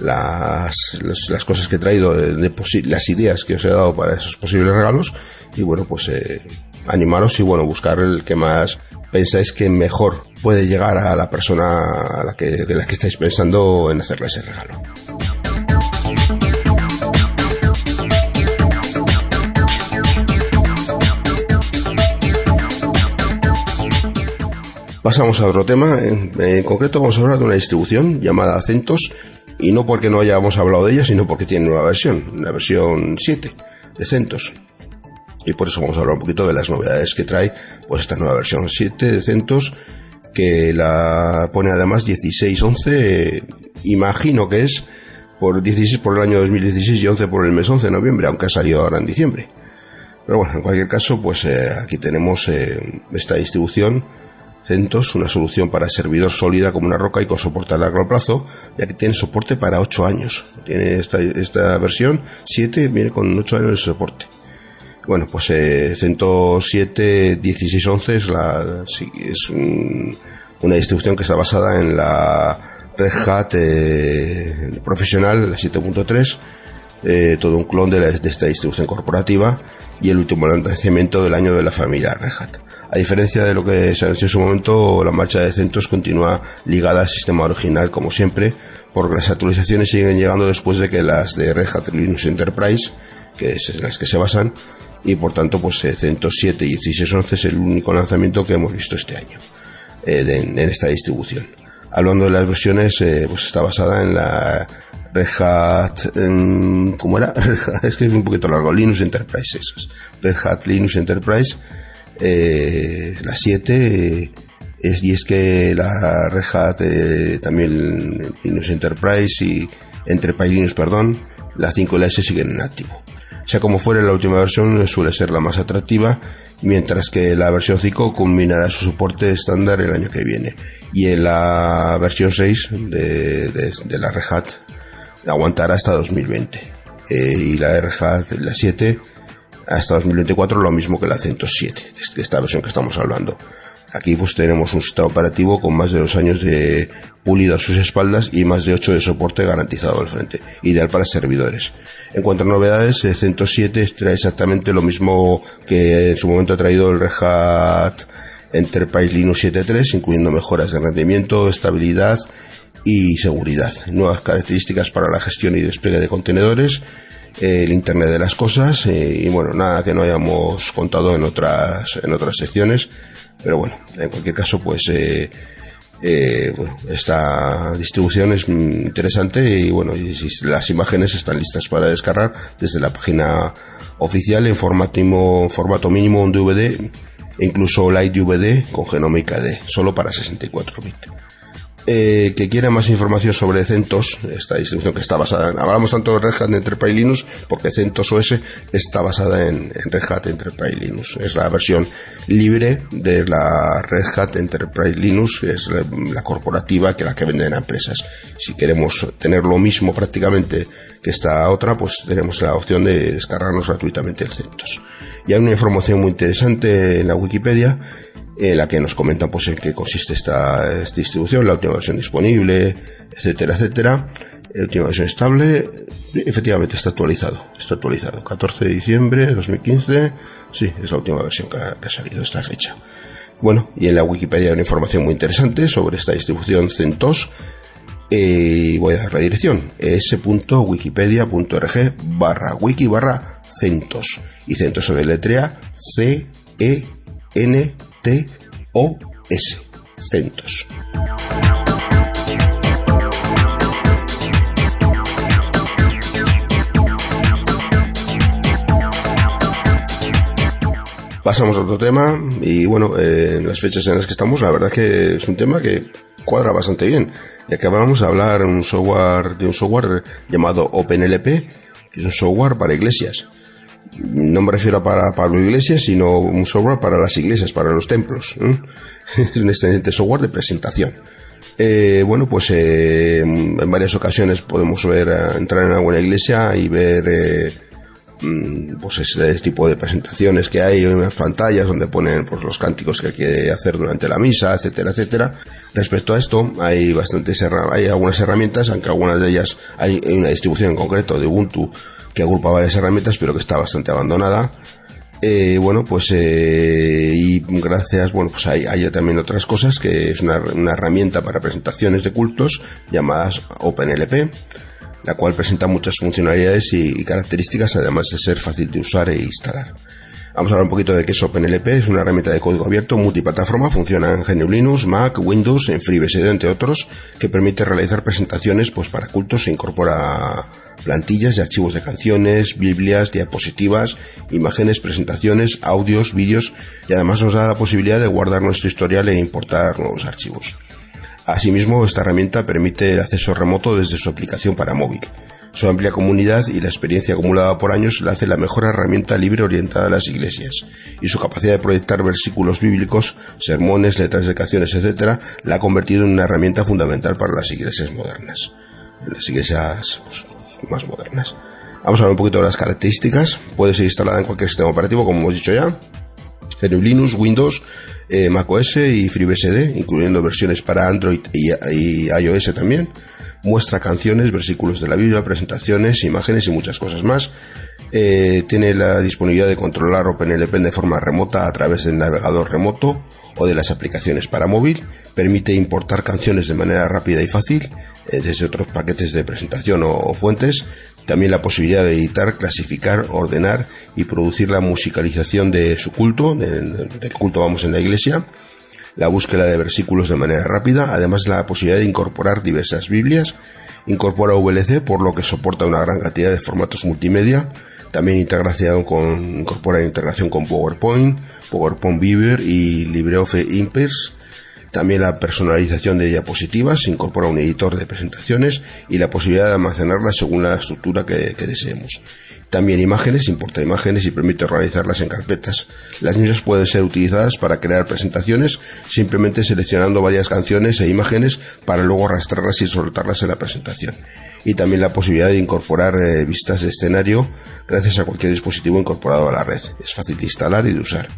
las, las, cosas que he traído, las ideas que os he dado para esos posibles regalos y bueno, pues eh, animaros y bueno, buscar el que más pensáis que mejor puede llegar a la persona a la que, de la que estáis pensando en hacerle ese regalo. Pasamos a otro tema, en, concreto vamos a hablar de una distribución llamada CentOS y no porque no hayamos hablado de ella, sino porque tiene nueva versión, una versión 7 de CentOS y por eso vamos a hablar un poquito de las novedades que trae pues esta nueva versión 7 de CentOS que la pone además 1611 imagino que es por 16 por el año 2016 y 11 por el mes 11 de noviembre aunque ha salido ahora en diciembre. Pero bueno en cualquier caso pues eh, aquí tenemos eh, esta distribución CentOS, una solución para servidor sólida como una roca y con soporte a largo plazo, ya que tiene soporte para 8 años. Tiene esta, esta versión 7, viene con 8 años de soporte. Bueno, pues eh, 107 1611 es, la, es una distribución que está basada en la Red Hat eh, profesional, la 7.3, eh, todo un clon de, esta distribución corporativa y el último lanzamiento del año de la familia Red Hat. A diferencia de lo que se anunció en su momento, la marcha de CentOS continúa ligada al sistema original como siempre, porque las actualizaciones siguen llegando después de que las de Red Hat Linux Enterprise, que es en las que se basan, y por tanto pues 107 y 1611 es el único lanzamiento que hemos visto este año eh, en esta distribución. Hablando de las versiones, eh, pues está basada en la Red Hat, ¿cómo era? [LAUGHS] es que es un poquito largo, Linux Enterprise, Red Hat Linux Enterprise, eh, la 7, es, y es que la Red Hat también Linux Enterprise y Enterprise Linux, perdón, la 5 y la S siguen en activo. Sea como fuere, la última versión suele ser la más atractiva, mientras que la versión 5 culminará su soporte estándar el año que viene. Y en la versión 6 de, la Red Hat aguantará hasta 2020. Eh, y la Red Hat, la 7, hasta 2024, lo mismo que la 107, esta versión que estamos hablando. Aquí pues tenemos un sistema operativo con más de dos años de pulido a sus espaldas y más de 8 de soporte garantizado al frente, ideal para servidores. En cuanto a novedades, el 107 trae exactamente lo mismo que en su momento ha traído el Red Hat Enterprise Linux 7.3, incluyendo mejoras de rendimiento, estabilidad y seguridad, nuevas características para la gestión y despliegue de contenedores, el Internet de las cosas eh, y bueno, nada que no hayamos contado en otras, en otras secciones, pero bueno, en cualquier caso, pues eh, eh, bueno, esta distribución es interesante y bueno, las imágenes están listas para descargar desde la página oficial en formato formato mínimo un DVD incluso Light DVD con genómica D, solo para 64 bits eh, que quiera más información sobre CentOS, esta distribución que está basada en, hablamos tanto de Red Hat Enterprise Linux, porque CentOS OS está basada en, Red Hat Enterprise Linux. Es la versión libre de la Red Hat Enterprise Linux, es la, corporativa que la que venden a empresas. Si queremos tener lo mismo prácticamente que esta otra, pues tenemos la opción de descargarnos gratuitamente el CentOS. Y hay una información muy interesante en la Wikipedia en la que nos comentan pues en qué consiste esta, distribución, la última versión disponible, etcétera, etcétera. La última versión estable, efectivamente está actualizado, está actualizado. 14 de diciembre de 2015, sí, es la última versión que ha, salido esta fecha. Bueno, y en la Wikipedia hay una información muy interesante sobre esta distribución CentOS. Eh, voy a dar la dirección, s.wikipedia.org barra wiki barra CentOS. Y CentOS se deletrea C-E-N T-O-S. CentOS. Pasamos a otro tema y bueno, eh, en las fechas en las que estamos, la verdad que es un tema que cuadra bastante bien, ya que vamos a hablar un software, de un software llamado OpenLP, que es un software para iglesias. No me refiero a para Pablo Iglesias, sino un software para las iglesias, para los templos. es [LAUGHS] un excelente software de presentación. Eh, bueno, pues eh, en varias ocasiones podemos ver entrar en alguna iglesia y ver Mm, pues este tipo de presentaciones que hay en unas pantallas donde ponen pues los cánticos que hay que hacer durante la misa, etcétera, etcétera. Respecto a esto, hay bastantes hay algunas herramientas, aunque algunas de ellas hay una distribución en concreto de Ubuntu que agrupa varias herramientas, pero que está bastante abandonada. Eh, bueno, pues eh, y gracias, bueno, pues hay, hay, también otras cosas que es una, una herramienta para presentaciones de cultos llamadas OpenLP la cual presenta muchas funcionalidades y, características, además de ser fácil de usar e instalar. Vamos a hablar un poquito de qué es OpenLP, es una herramienta de código abierto multiplataforma, funciona en GNU Linux, Mac, Windows, en FreeBSD, entre otros, que permite realizar presentaciones pues, para cultos e incorpora plantillas y archivos de canciones, biblias, diapositivas, imágenes, presentaciones, audios, vídeos y además nos da la posibilidad de guardar nuestro historial e importar nuevos archivos. Asimismo, esta herramienta permite el acceso remoto desde su aplicación para móvil. Su amplia comunidad y la experiencia acumulada por años la hace la mejor herramienta libre orientada a las iglesias, y su capacidad de proyectar versículos bíblicos, sermones, letras de canciones, etc., la ha convertido en una herramienta fundamental para las iglesias modernas, las iglesias pues, más modernas. Vamos a hablar un poquito de las características. Puede ser instalada en cualquier sistema operativo, como hemos dicho ya. GNU Linux, Windows, eh, macOS y FreeBSD, incluyendo versiones para Android y, iOS también. Muestra canciones, versículos de la Biblia, presentaciones, imágenes y muchas cosas más. Eh, tiene la disponibilidad de controlar OpenLP de forma remota a través del navegador remoto o de las aplicaciones para móvil. Permite importar canciones de manera rápida y fácil desde otros paquetes de presentación o fuentes también la posibilidad de editar, clasificar, ordenar y producir la musicalización de su culto, del, culto vamos en la iglesia, la búsqueda de versículos de manera rápida, además la posibilidad de incorporar diversas Biblias, incorpora VLC por lo que soporta una gran cantidad de formatos multimedia, también integración con, incorpora integración con PowerPoint, PowerPoint Viewer y LibreOffice Impress, también la personalización de diapositivas, se incorpora un editor de presentaciones y la posibilidad de almacenarlas según la estructura que, deseemos. También imágenes, importa imágenes y permite organizarlas en carpetas. Las mismas pueden ser utilizadas para crear presentaciones simplemente seleccionando varias canciones e imágenes para luego arrastrarlas y soltarlas en la presentación. Y también la posibilidad de incorporar eh, vistas de escenario gracias a cualquier dispositivo incorporado a la red. Es fácil de instalar y de usar.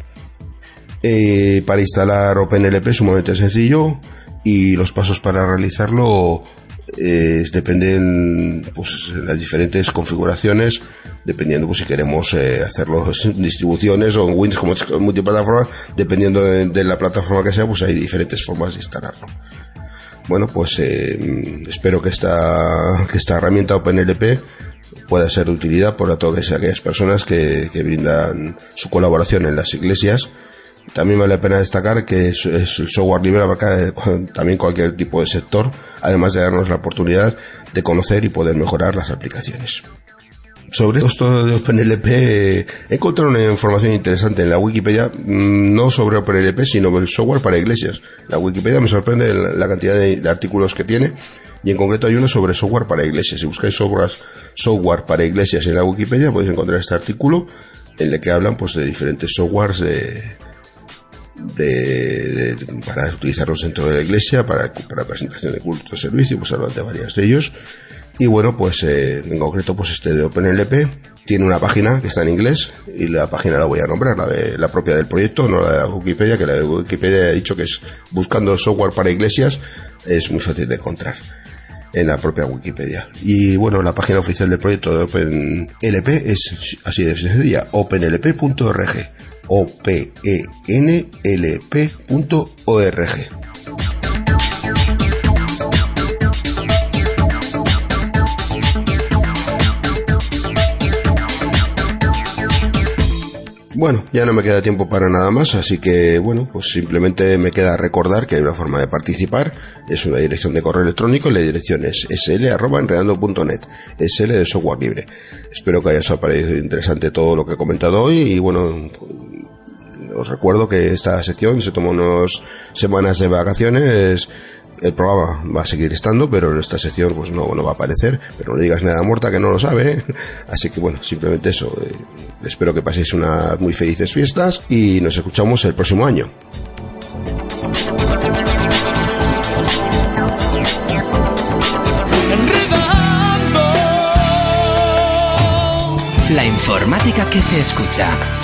Eh, para instalar OpenLP es sumamente sencillo y los pasos para realizarlo eh, dependen pues las diferentes configuraciones dependiendo pues si queremos eh, hacerlo en distribuciones o en Windows como multiplataforma dependiendo de, la plataforma que sea pues hay diferentes formas de instalarlo. Bueno pues eh, espero que esta que esta herramienta OpenLP pueda ser de utilidad para todas aquellas personas que brindan su colaboración en las iglesias también vale la pena destacar que es, el software libre abarca también cualquier tipo de sector, además de darnos la oportunidad de conocer y poder mejorar las aplicaciones. Sobre esto de OpenLP he encontrado una información interesante en la Wikipedia, mm, no sobre OpenLP, sino el software para iglesias. La Wikipedia me sorprende la cantidad de, artículos que tiene y en concreto hay uno sobre software para iglesias. Si buscáis software para iglesias en la Wikipedia podéis encontrar este artículo en el que hablan pues de diferentes softwares de, de, para utilizarlos dentro de la iglesia, para, para presentación de culto de servicio, pues hablan de varios de ellos. Y bueno, pues eh, en concreto, pues este de OpenLP tiene una página que está en inglés y la página la voy a nombrar, la, de, la propia del proyecto, no la de Wikipedia, que la de Wikipedia ha dicho que es buscando software para iglesias, es muy fácil de encontrar en la propia Wikipedia. Y bueno, la página oficial del proyecto de OpenLP es así de sencilla, openlp.org openlp.org. Bueno, ya no me queda tiempo para nada más, así que bueno, pues simplemente me queda recordar que hay una forma de participar, es una dirección de correo electrónico y la dirección es sl.enredando.net, sl de software libre. Espero que haya parecido interesante todo lo que he comentado hoy y bueno, os recuerdo que esta sección se tomó unas semanas de vacaciones el programa va a seguir estando, pero en esta sección pues no, no va a aparecer, pero no digas nada muerta que no lo sabe, [LAUGHS] así que bueno, simplemente eso, eh, espero que paséis unas muy felices fiestas y nos escuchamos el próximo año. La informática que se escucha.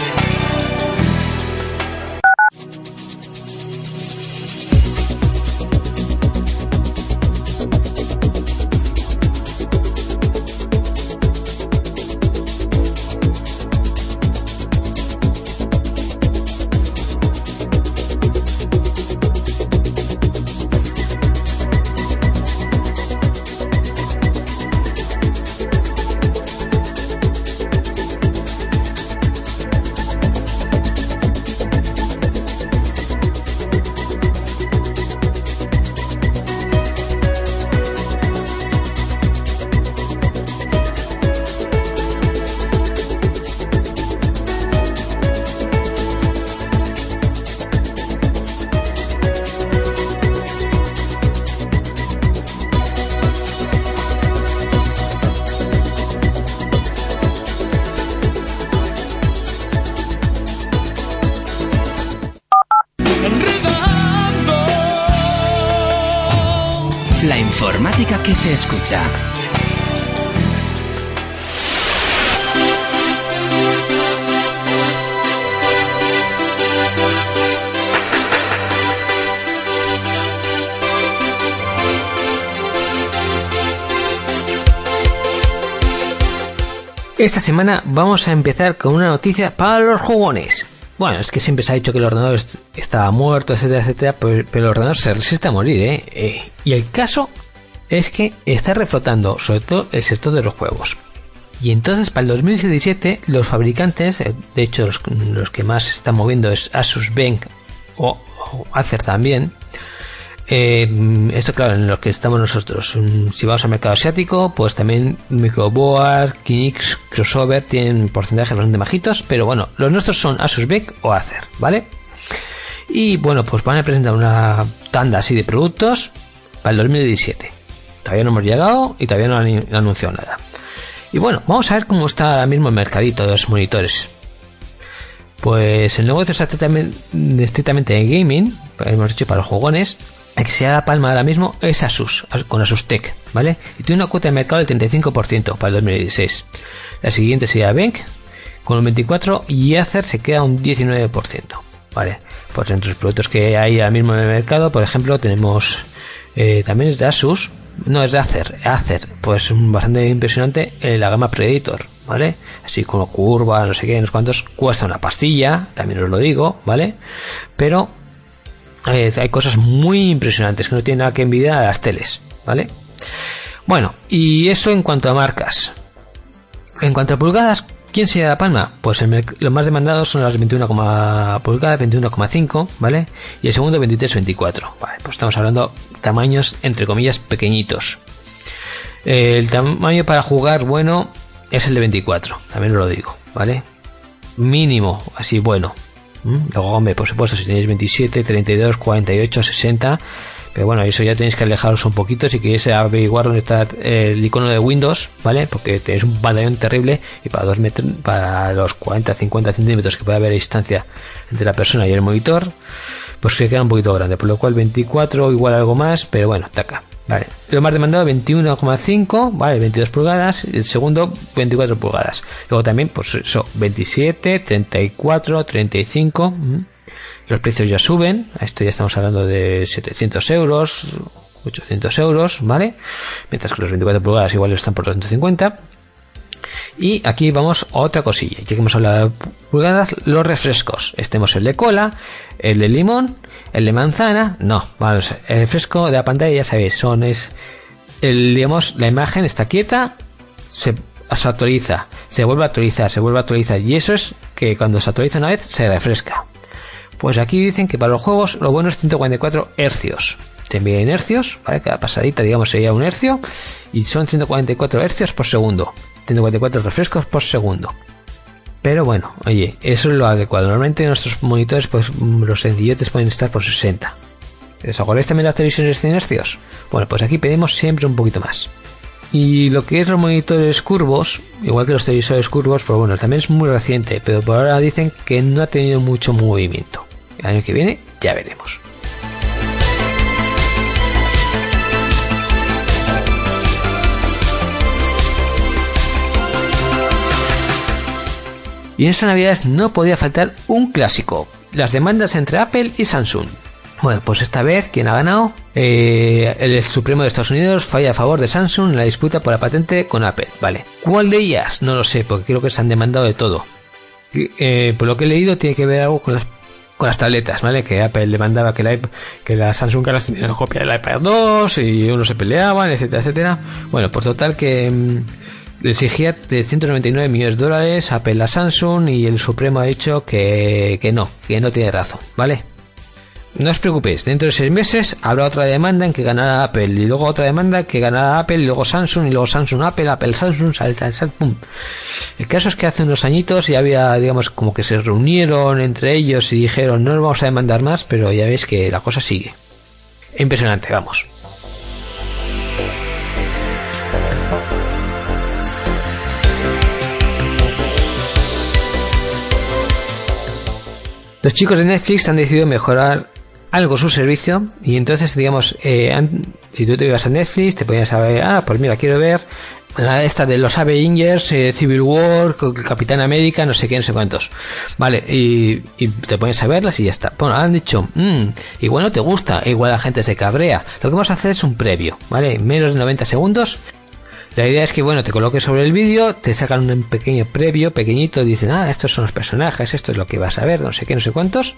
Esta semana vamos a empezar con una noticia para los jugones. Bueno, es que siempre se ha dicho que el ordenador estaba muerto, etcétera, etcétera, pero, el ordenador se resiste a morir, ¿eh? ¿eh? Y el caso es que está reflotando sobre todo el sector de los juegos. Y entonces para el 2017 los fabricantes, eh, de hecho los, que más se están moviendo es Asus Bank o, Acer también, eh, esto claro, en lo que estamos nosotros. Mm, si vamos al mercado asiático, pues también Microboard, Kinix, Crossover tienen porcentajes bastante bajitos, pero bueno, los nuestros son Asus Bank o Acer, ¿vale? Y bueno, pues van a presentar una tanda así de productos para el 2017. Todavía no hemos llegado y todavía no han anunciado nada. Y bueno, vamos a ver cómo está ahora mismo el mercadito de los monitores. Pues el negocio está estrictamente, de gaming, hemos dicho para los jugones. El que se da la palma ahora mismo es Asus, con Asus Tech, ¿vale? Y tiene una cuota de mercado del 35% para el 2016. La siguiente sería Bank con un 24% y Acer se queda un 19%, ¿vale? Pues entre los productos que hay ahora mismo en el mercado, por ejemplo, tenemos eh, también es de Asus, no es de Acer, Acer, pues bastante impresionante eh, la gama Predator, ¿vale? Así como curva, no sé qué, no sé cuántos, cuesta una pastilla, también os lo digo, ¿vale? Pero eh, hay cosas muy impresionantes que no tienen nada que envidiar a las teles, ¿vale? Bueno, y eso en cuanto a marcas. En cuanto a pulgadas, ¿Quién se da palma? Pues los más demandados son las 21, pulgadas, 21,5, ¿vale? Y el segundo 23-24. Vale, pues estamos hablando tamaños entre comillas pequeñitos. El tamaño para jugar bueno es el de 24, también lo digo, ¿vale? Mínimo, así bueno. ¿Mm? Luego, hombre, por supuesto, si tenéis 27, 32, 48, 60, pero bueno, eso ya tenéis que alejaros un poquito si queréis averiguar dónde está eh, el icono de Windows, ¿vale? Porque tenéis un pantallón terrible y para, dos metros, para los 40, 50 centímetros que puede haber distancia entre la persona y el monitor, pues se queda un poquito grande. Por lo cual 24 igual algo más, pero bueno, taca. Vale. Lo más demandado 21,5, vale, 22 pulgadas. El segundo 24 pulgadas. Luego también, pues eso, 27, 34, 35 los precios ya suben, a esto ya estamos hablando de 700 euros, 800 euros, ¿vale? Mientras que los 24 pulgadas igual están por 250. Y aquí vamos a otra cosilla. Ya que hemos hablado de pulgadas, los refrescos. Estemos el de cola, el de limón, el de manzana. No, el refresco de la pantalla ya sabéis, son es el, digamos, la imagen está quieta, se, se actualiza. se vuelve a actualizar, se vuelve a actualizar. Y eso es que cuando se actualiza una vez se refresca. Pues aquí dicen que para los juegos lo bueno es 144 hercios. Te envían hercios, ¿vale? Cada pasadita, digamos, sería un hercio. Y son 144 hercios por segundo. 144 refrescos por segundo. Pero bueno, oye, eso es lo adecuado. Normalmente nuestros monitores, pues los sencillotes pueden estar por 60. ¿Les acordáis también las televisiones de hercios? Bueno, pues aquí pedimos siempre un poquito más. Y lo que es los monitores curvos, igual que los televisores curvos, pues bueno, también es muy reciente, pero por ahora dicen que no ha tenido mucho movimiento. El año que viene ya veremos. Y en esta Navidad no podía faltar un clásico, las demandas entre Apple y Samsung. Bueno, pues esta vez, ¿quién ha ganado? Eh, el Supremo de Estados Unidos falla a favor de Samsung en la disputa por la patente con Apple. Vale. ¿Cuál de ellas? No lo sé, porque creo que se han demandado de todo. Eh, por lo que he leído, tiene que ver algo con las, con las tabletas, ¿vale? Que Apple demandaba que la, que la Samsung Galaxy tenía copia del iPad 2 y uno se peleaban, etcétera, etcétera. Bueno, pues total que mm, exigía de 199 millones de dólares Apple a Samsung y el Supremo ha dicho que, que no, que no tiene razón, ¿vale? No os preocupéis, dentro de seis meses habrá otra demanda en que ganará Apple y luego otra demanda que ganará Apple y luego Samsung y luego Samsung Apple, Apple Samsung, salta, salta, pum. El caso es que hace unos añitos ya había, digamos, como que se reunieron entre ellos y dijeron no nos vamos a demandar más, pero ya veis que la cosa sigue. Impresionante, vamos. Los chicos de Netflix han decidido mejorar algo su servicio y entonces digamos eh, si tú te ibas a Netflix te ponías a ver ah pues mira quiero ver la esta de los Avengers eh, Civil War Capitán América no sé qué no sé cuántos vale y, te pones a verlas y ya está. Bueno han dicho mmm, igual no te gusta igual la gente se cabrea lo que vamos a hacer es un previo vale menos de 90 segundos. La idea es que, bueno, te coloques sobre el vídeo, te sacan un pequeño previo, pequeñito, dicen, ah, estos son los personajes, esto es lo que vas a ver, no sé qué, no sé cuántos.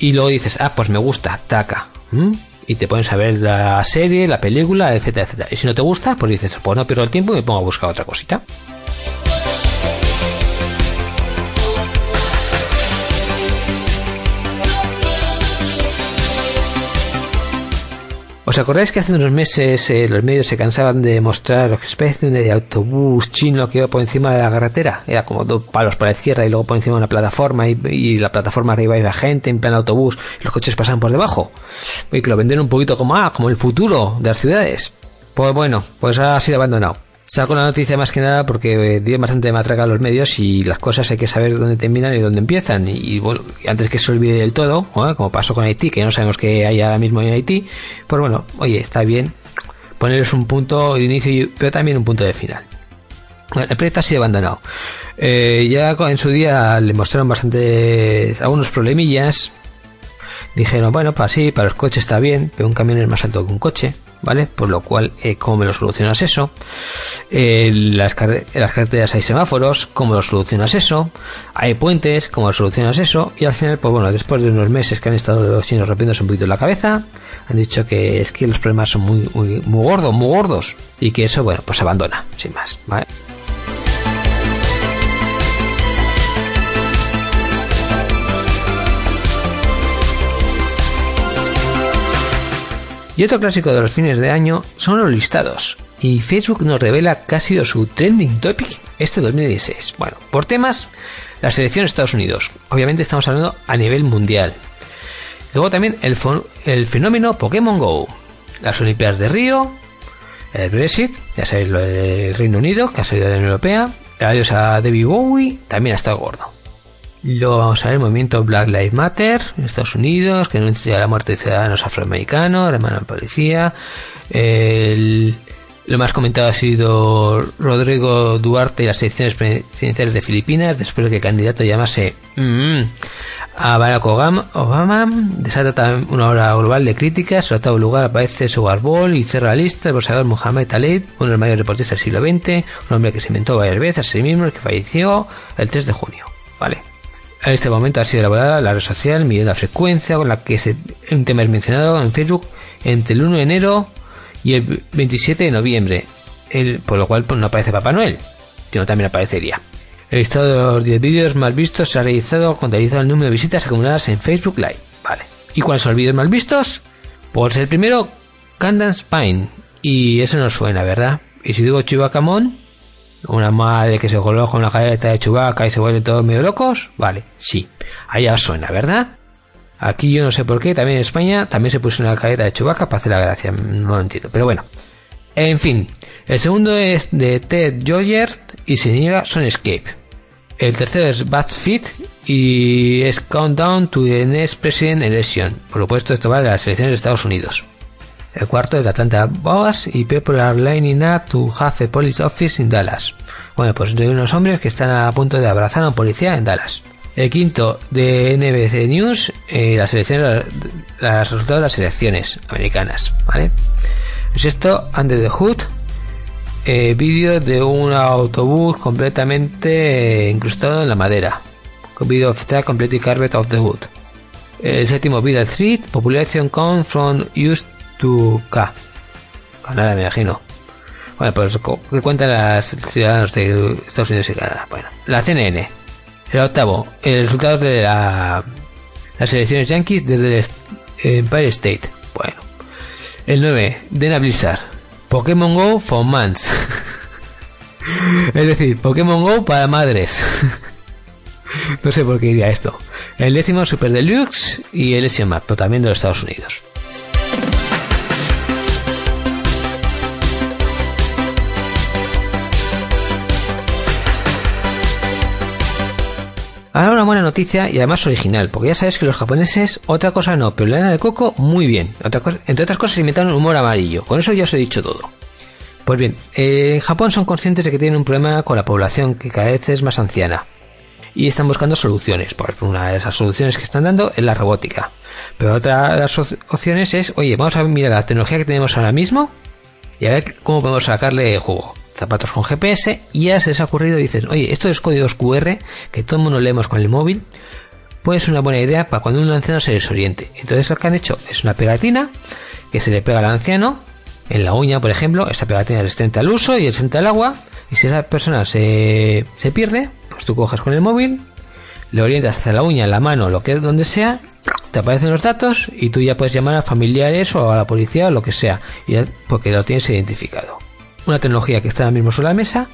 Y luego dices, ah, pues me gusta, taca. Y te pones a ver la serie, la película, etcétera, etcétera. Y si no te gusta, pues dices, pues no pierdo el tiempo y me pongo a buscar otra cosita. ¿Os acordáis que hace unos meses eh, los medios se cansaban de mostrar especie de autobús chino que iba por encima de la carretera? Era como dos palos para la izquierda y luego por encima de una plataforma y, la plataforma arriba iba gente en plan autobús y los coches pasaban por debajo. Y que lo vendieron un poquito como, ah, como el futuro de las ciudades. Pues bueno, pues ha sido abandonado. Saco la noticia más que nada porque eh, dio bastante matraca a los medios y las cosas hay que saber dónde terminan y dónde empiezan. Y, bueno, antes que se olvide del todo, como pasó con Haití, que no sabemos qué hay ahora mismo en Haití, pues bueno, oye, está bien ponerles un punto de inicio, pero también un punto de final. el proyecto ha sido abandonado. Eh, ya en su día le mostraron bastante algunos problemillas. Dijeron, bueno, para sí, para los coches está bien, pero un camión es más alto que un coche. ¿Vale? Por lo cual, eh, ¿cómo me lo solucionas eso? Eh, las, las, carreteras hay semáforos, ¿cómo lo solucionas eso? Hay puentes, ¿cómo lo solucionas eso? Y al final, pues bueno, después de unos meses que han estado chinos rompiéndose un poquito la cabeza, han dicho que es que los problemas son muy, muy, muy gordos, muy gordos, y que eso, bueno, pues se abandona, sin más, ¿vale? Y otro clásico de los fines de año son los listados. Y Facebook nos revela que ha sido su trending topic este 2016. Bueno, por temas, la selección de Estados Unidos. Obviamente estamos hablando a nivel mundial. Luego también el, fenómeno Pokémon Go. Las Olimpiadas de Río, el Brexit, ya sabéis lo del Reino Unido, que ha salido de la Unión Europea, adiós a David Bowie, también ha estado gordo. Luego vamos a ver el movimiento Black Lives Matter en Estados Unidos, que denuncia la muerte de ciudadanos afroamericanos, hermano policía. lo más comentado ha sido Rodrigo Duarte y las elecciones presidenciales de Filipinas, después de que el candidato llamase mm, a Barack Obama, desata una hora global de críticas. En octavo lugar aparece su Ball y cierra la lista el boxeador Mohamed Ali, uno de los mayores deportistas del siglo XX, un hombre que se inventó varias veces a mismo, el que falleció el 3 de junio. Vale. En este momento ha sido elaborada la red social midiendo la frecuencia con la que se, un tema es mencionado en Facebook entre el 1 de enero y el 27 de noviembre, por lo cual pues, no aparece Papá Noel. no también aparecería. El listado de vídeos más vistos se ha realizado contabilizado el número de visitas acumuladas en Facebook Live. Vale. ¿Y cuáles son los vídeos más vistos? Pues el primero, Candance Pine. Y eso no suena, ¿verdad? Y si digo Chubacamón, una madre que se coloca con la cabeza de Chubaca y se vuelven todos medio locos, vale, sí. Allá suena, ¿verdad? Aquí yo no sé por qué, también en España también se puso una careta de Chubaca para hacer la gracia, no lo entiendo, pero bueno. En fin, el segundo es de Ted Joyer y se llama Escape. El tercero es Bad Fit y es Countdown to the Next President Election. Por supuesto, esto va de las elecciones de Estados Unidos. El cuarto es Atlanta Boas y People are lining up to have a police office in Dallas. Bueno, pues hay unos hombres que están a punto de abrazar a un policía en Dallas. El quinto de NBC News, eh, las elecciones, los resultados de las elecciones americanas, ¿vale? El sexto, Under the Hood, eh, vídeo de un autobús completamente eh, incrustado en la madera. Vídeo oficial Complete Carpet of the Wood. El séptimo, Vida Street, Population Count from Used K. Canadá, me imagino. Bueno, pues ¿qué cuentan las ciudadanos de Estados Unidos y Canadá? Bueno, la CNN. El octavo, el resultado de la, las elecciones yankees desde el Empire State. Bueno. El 9, Dena Blizzard. Pokémon Go for Mans. [LAUGHS] es decir, Pokémon Go para madres. [LAUGHS] no sé por qué iría esto. El décimo, Super Deluxe y el Map, también de los Estados Unidos. Ahora una buena noticia y además original, porque ya sabes que los japoneses, otra cosa no, pero la lana de coco, muy bien. entre otras cosas, inventaron humor amarillo. Con eso ya os he dicho todo. Pues bien, eh, en Japón son conscientes de que tienen un problema con la población que cada vez es más anciana. Y están buscando soluciones. Por una de esas soluciones que están dando es la robótica. Pero otra de las opciones es, oye, vamos a mirar la tecnología que tenemos ahora mismo y a ver cómo podemos sacarle jugo zapatos con GPS y ya se les ha ocurrido y dices, oye, estos códigos QR que todo el mundo leemos con el móvil, puede ser una buena idea para cuando un anciano se desoriente. Entonces lo que han hecho es una pegatina que se le pega al anciano en la uña, por ejemplo, esa pegatina resistente al uso y resistente al agua, y si esa persona se, se pierde, pues tú coges con el móvil, le orientas hacia la uña, la mano, lo que donde sea, te aparecen los datos y tú ya puedes llamar a familiares o a la policía o lo que sea, porque lo tienes identificado una tecnología que está ahora mismo sobre la mesa,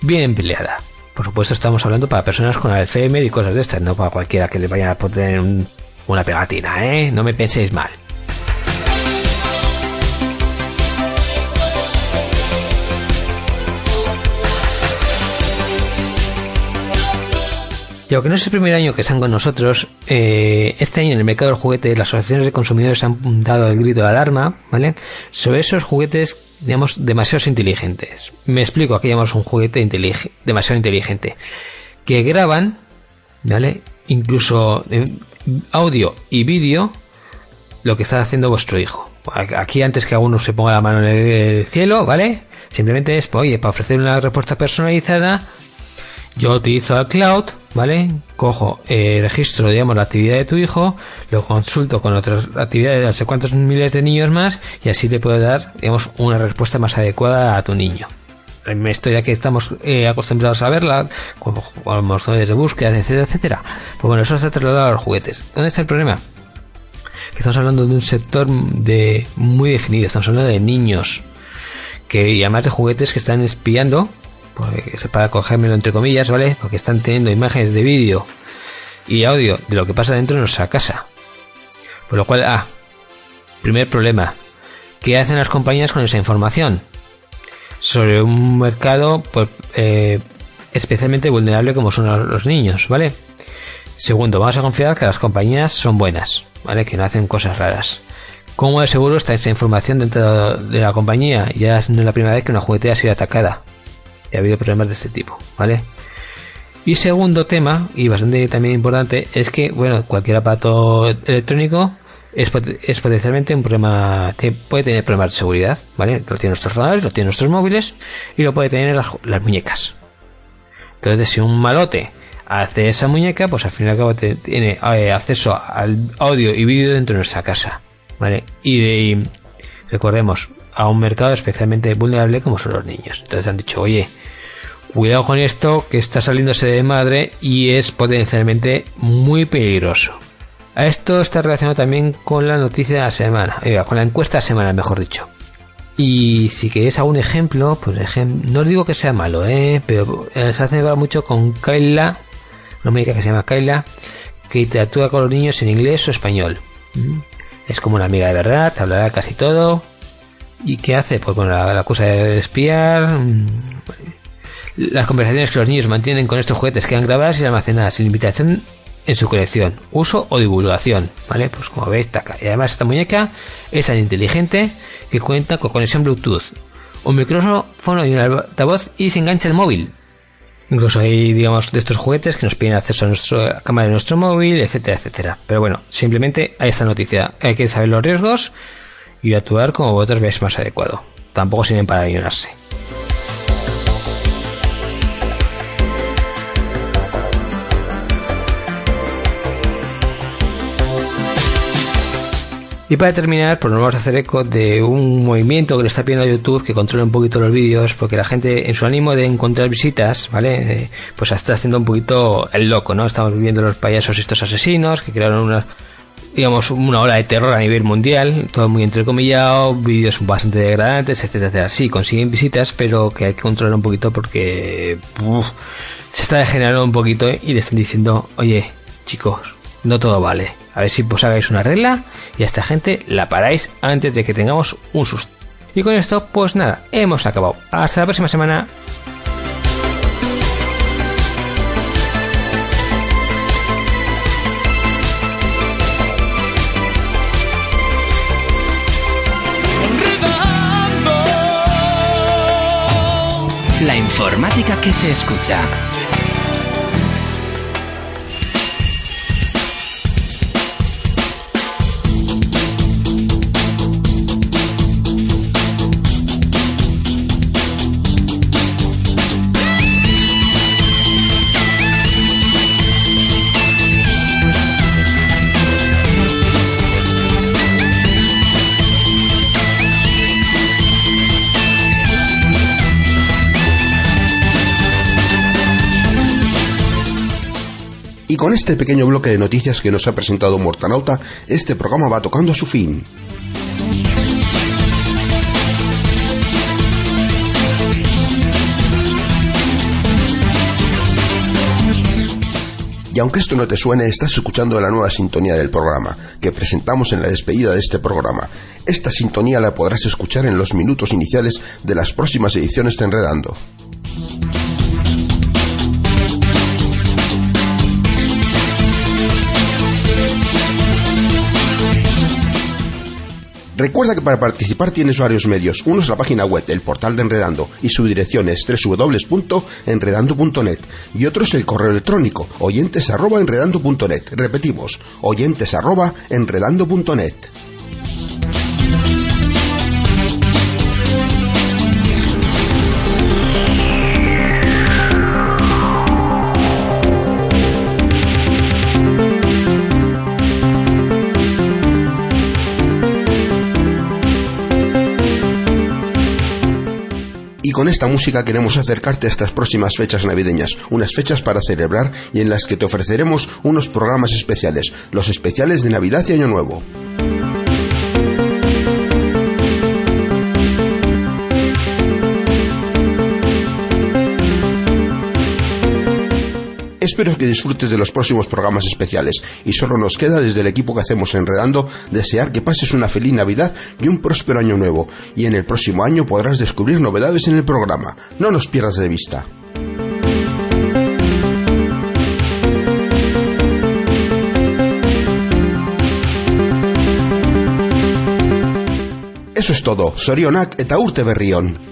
bien empleada. Por supuesto, estamos hablando para personas con Alzheimer y cosas de estas, no para cualquiera que le vayan a poner una pegatina, ¿eh? No me penséis mal. Y aunque no es el primer año que están con nosotros, eh, este año en el mercado del juguete las asociaciones de consumidores han dado el grito de alarma, ¿vale? Sobre esos juguetes, digamos, demasiado inteligentes. Me explico, aquí llamamos un juguete demasiado inteligente. Que graban, ¿vale? Incluso en audio y vídeo lo que está haciendo vuestro hijo. Aquí antes que alguno se ponga la mano en el cielo, ¿vale? Simplemente es, oye, para ofrecer una respuesta personalizada, yo utilizo el cloud, ¿vale? Cojo, eh, registro, digamos, la actividad de tu hijo, lo consulto con otras actividades de no sé cuántos miles de niños más y así te puedo dar, digamos, una respuesta más adecuada a tu niño. En historia que estamos eh, acostumbrados a verla, como, los motores de búsqueda, etcétera, etcétera. Pues bueno, eso se ha trasladado a los juguetes. ¿Dónde está el problema? Que estamos hablando de un sector de muy definido, estamos hablando de niños que y además de juguetes que están espiando pues, para cogérmelo entre comillas, ¿vale? Porque están teniendo imágenes de vídeo y audio de lo que pasa dentro de nuestra casa. Por lo cual, ah, primer problema, ¿qué hacen las compañías con esa información? Sobre un mercado pues, eh, especialmente vulnerable como son los niños, ¿vale? Segundo, vamos a confiar que las compañías son buenas, ¿vale? Que no hacen cosas raras. ¿Cómo de seguro está esa información dentro de la compañía? Ya no es la primera vez que una juguetea ha sido atacada ha habido problemas de este tipo, ¿vale? Y segundo tema, y bastante también importante, es que, bueno, cualquier aparato electrónico es, es potencialmente un problema, puede tener problemas de seguridad, ¿vale? Lo tienen nuestros radares, lo tienen nuestros móviles y lo puede tener las, las muñecas. Entonces, si un malote hace esa muñeca, pues al fin y al cabo tiene eh, acceso al audio y vídeo dentro de nuestra casa, ¿vale? y recordemos, a un mercado especialmente vulnerable como son los niños. Entonces han dicho, oye, cuidado con esto que está saliéndose de madre y es potencialmente muy peligroso. Esto está relacionado también con la noticia de la semana, eh, con la encuesta de la semana, mejor dicho. Y si queréis algún ejemplo, pues no digo que sea malo, ¿eh? pero eh, se hace mucho con Kaila, una médica que se llama Kaila, que interactúa con los niños en inglés o español. ¿Mm? Es como una amiga de verdad, hablará casi todo. ¿Y qué hace? Pues bueno, la, acusa de espiar. Las conversaciones que los niños mantienen con estos juguetes quedan grabadas y almacenadas sin invitación en su colección, uso o divulgación, ¿vale? Pues como veis, taca. Y además esta muñeca es tan inteligente que cuenta con conexión Bluetooth, un micrófono y un altavoz y se engancha el móvil. Incluso hay, digamos, de estos juguetes que nos piden acceso a nuestra cámara de nuestro móvil, etcétera, etcétera. Pero bueno, simplemente hay esta noticia. Hay que saber los riesgos y actuar como vosotros veáis más adecuado. Tampoco sirven para ayunarse. Y para terminar, pues nos vamos a hacer eco de un movimiento que le está pidiendo a YouTube que controle un poquito los vídeos, porque la gente, en su ánimo de encontrar visitas, ¿vale? Eh, pues está haciendo un poquito el loco, ¿no? Estamos viendo los payasos y estos asesinos que crearon una, digamos, una ola de terror a nivel mundial, todo muy entrecomillado, vídeos bastante degradantes, etcétera, etcétera. Sí, consiguen visitas, pero que hay que controlar un poquito porque se está degenerando un poquito y le están diciendo, oye, chicos, no todo vale a ver si pues hagáis una regla y a esta gente la paráis antes de que tengamos un susto. Y con esto, pues nada, hemos acabado. Hasta la próxima semana. La informática que se escucha. Con este pequeño bloque de noticias que nos ha presentado Mortanauta, este programa va tocando a su fin. Y aunque esto no te suene, estás escuchando la nueva sintonía del programa, que presentamos en la despedida de este programa. Esta sintonía la podrás escuchar en los minutos iniciales de las próximas ediciones de Enredando. Recuerda que para participar tienes varios medios. Uno es la página web, el portal de Enredando, y su dirección es www.enredando.net. Y otro es el correo electrónico, oyentes.enredando.net. Repetimos, oyentes.enredando.net. con esta música queremos acercarte a estas próximas fechas navideñas, unas fechas para celebrar y en las que te ofreceremos unos programas especiales, los especiales de Navidad y Año Nuevo. Espero que disfrutes de los próximos programas especiales y solo nos queda desde el equipo que hacemos Enredando desear que pases una feliz Navidad y un próspero año nuevo y en el próximo año podrás descubrir novedades en el programa. No nos pierdas de vista. Eso es todo. Sorionak eta urte berrión.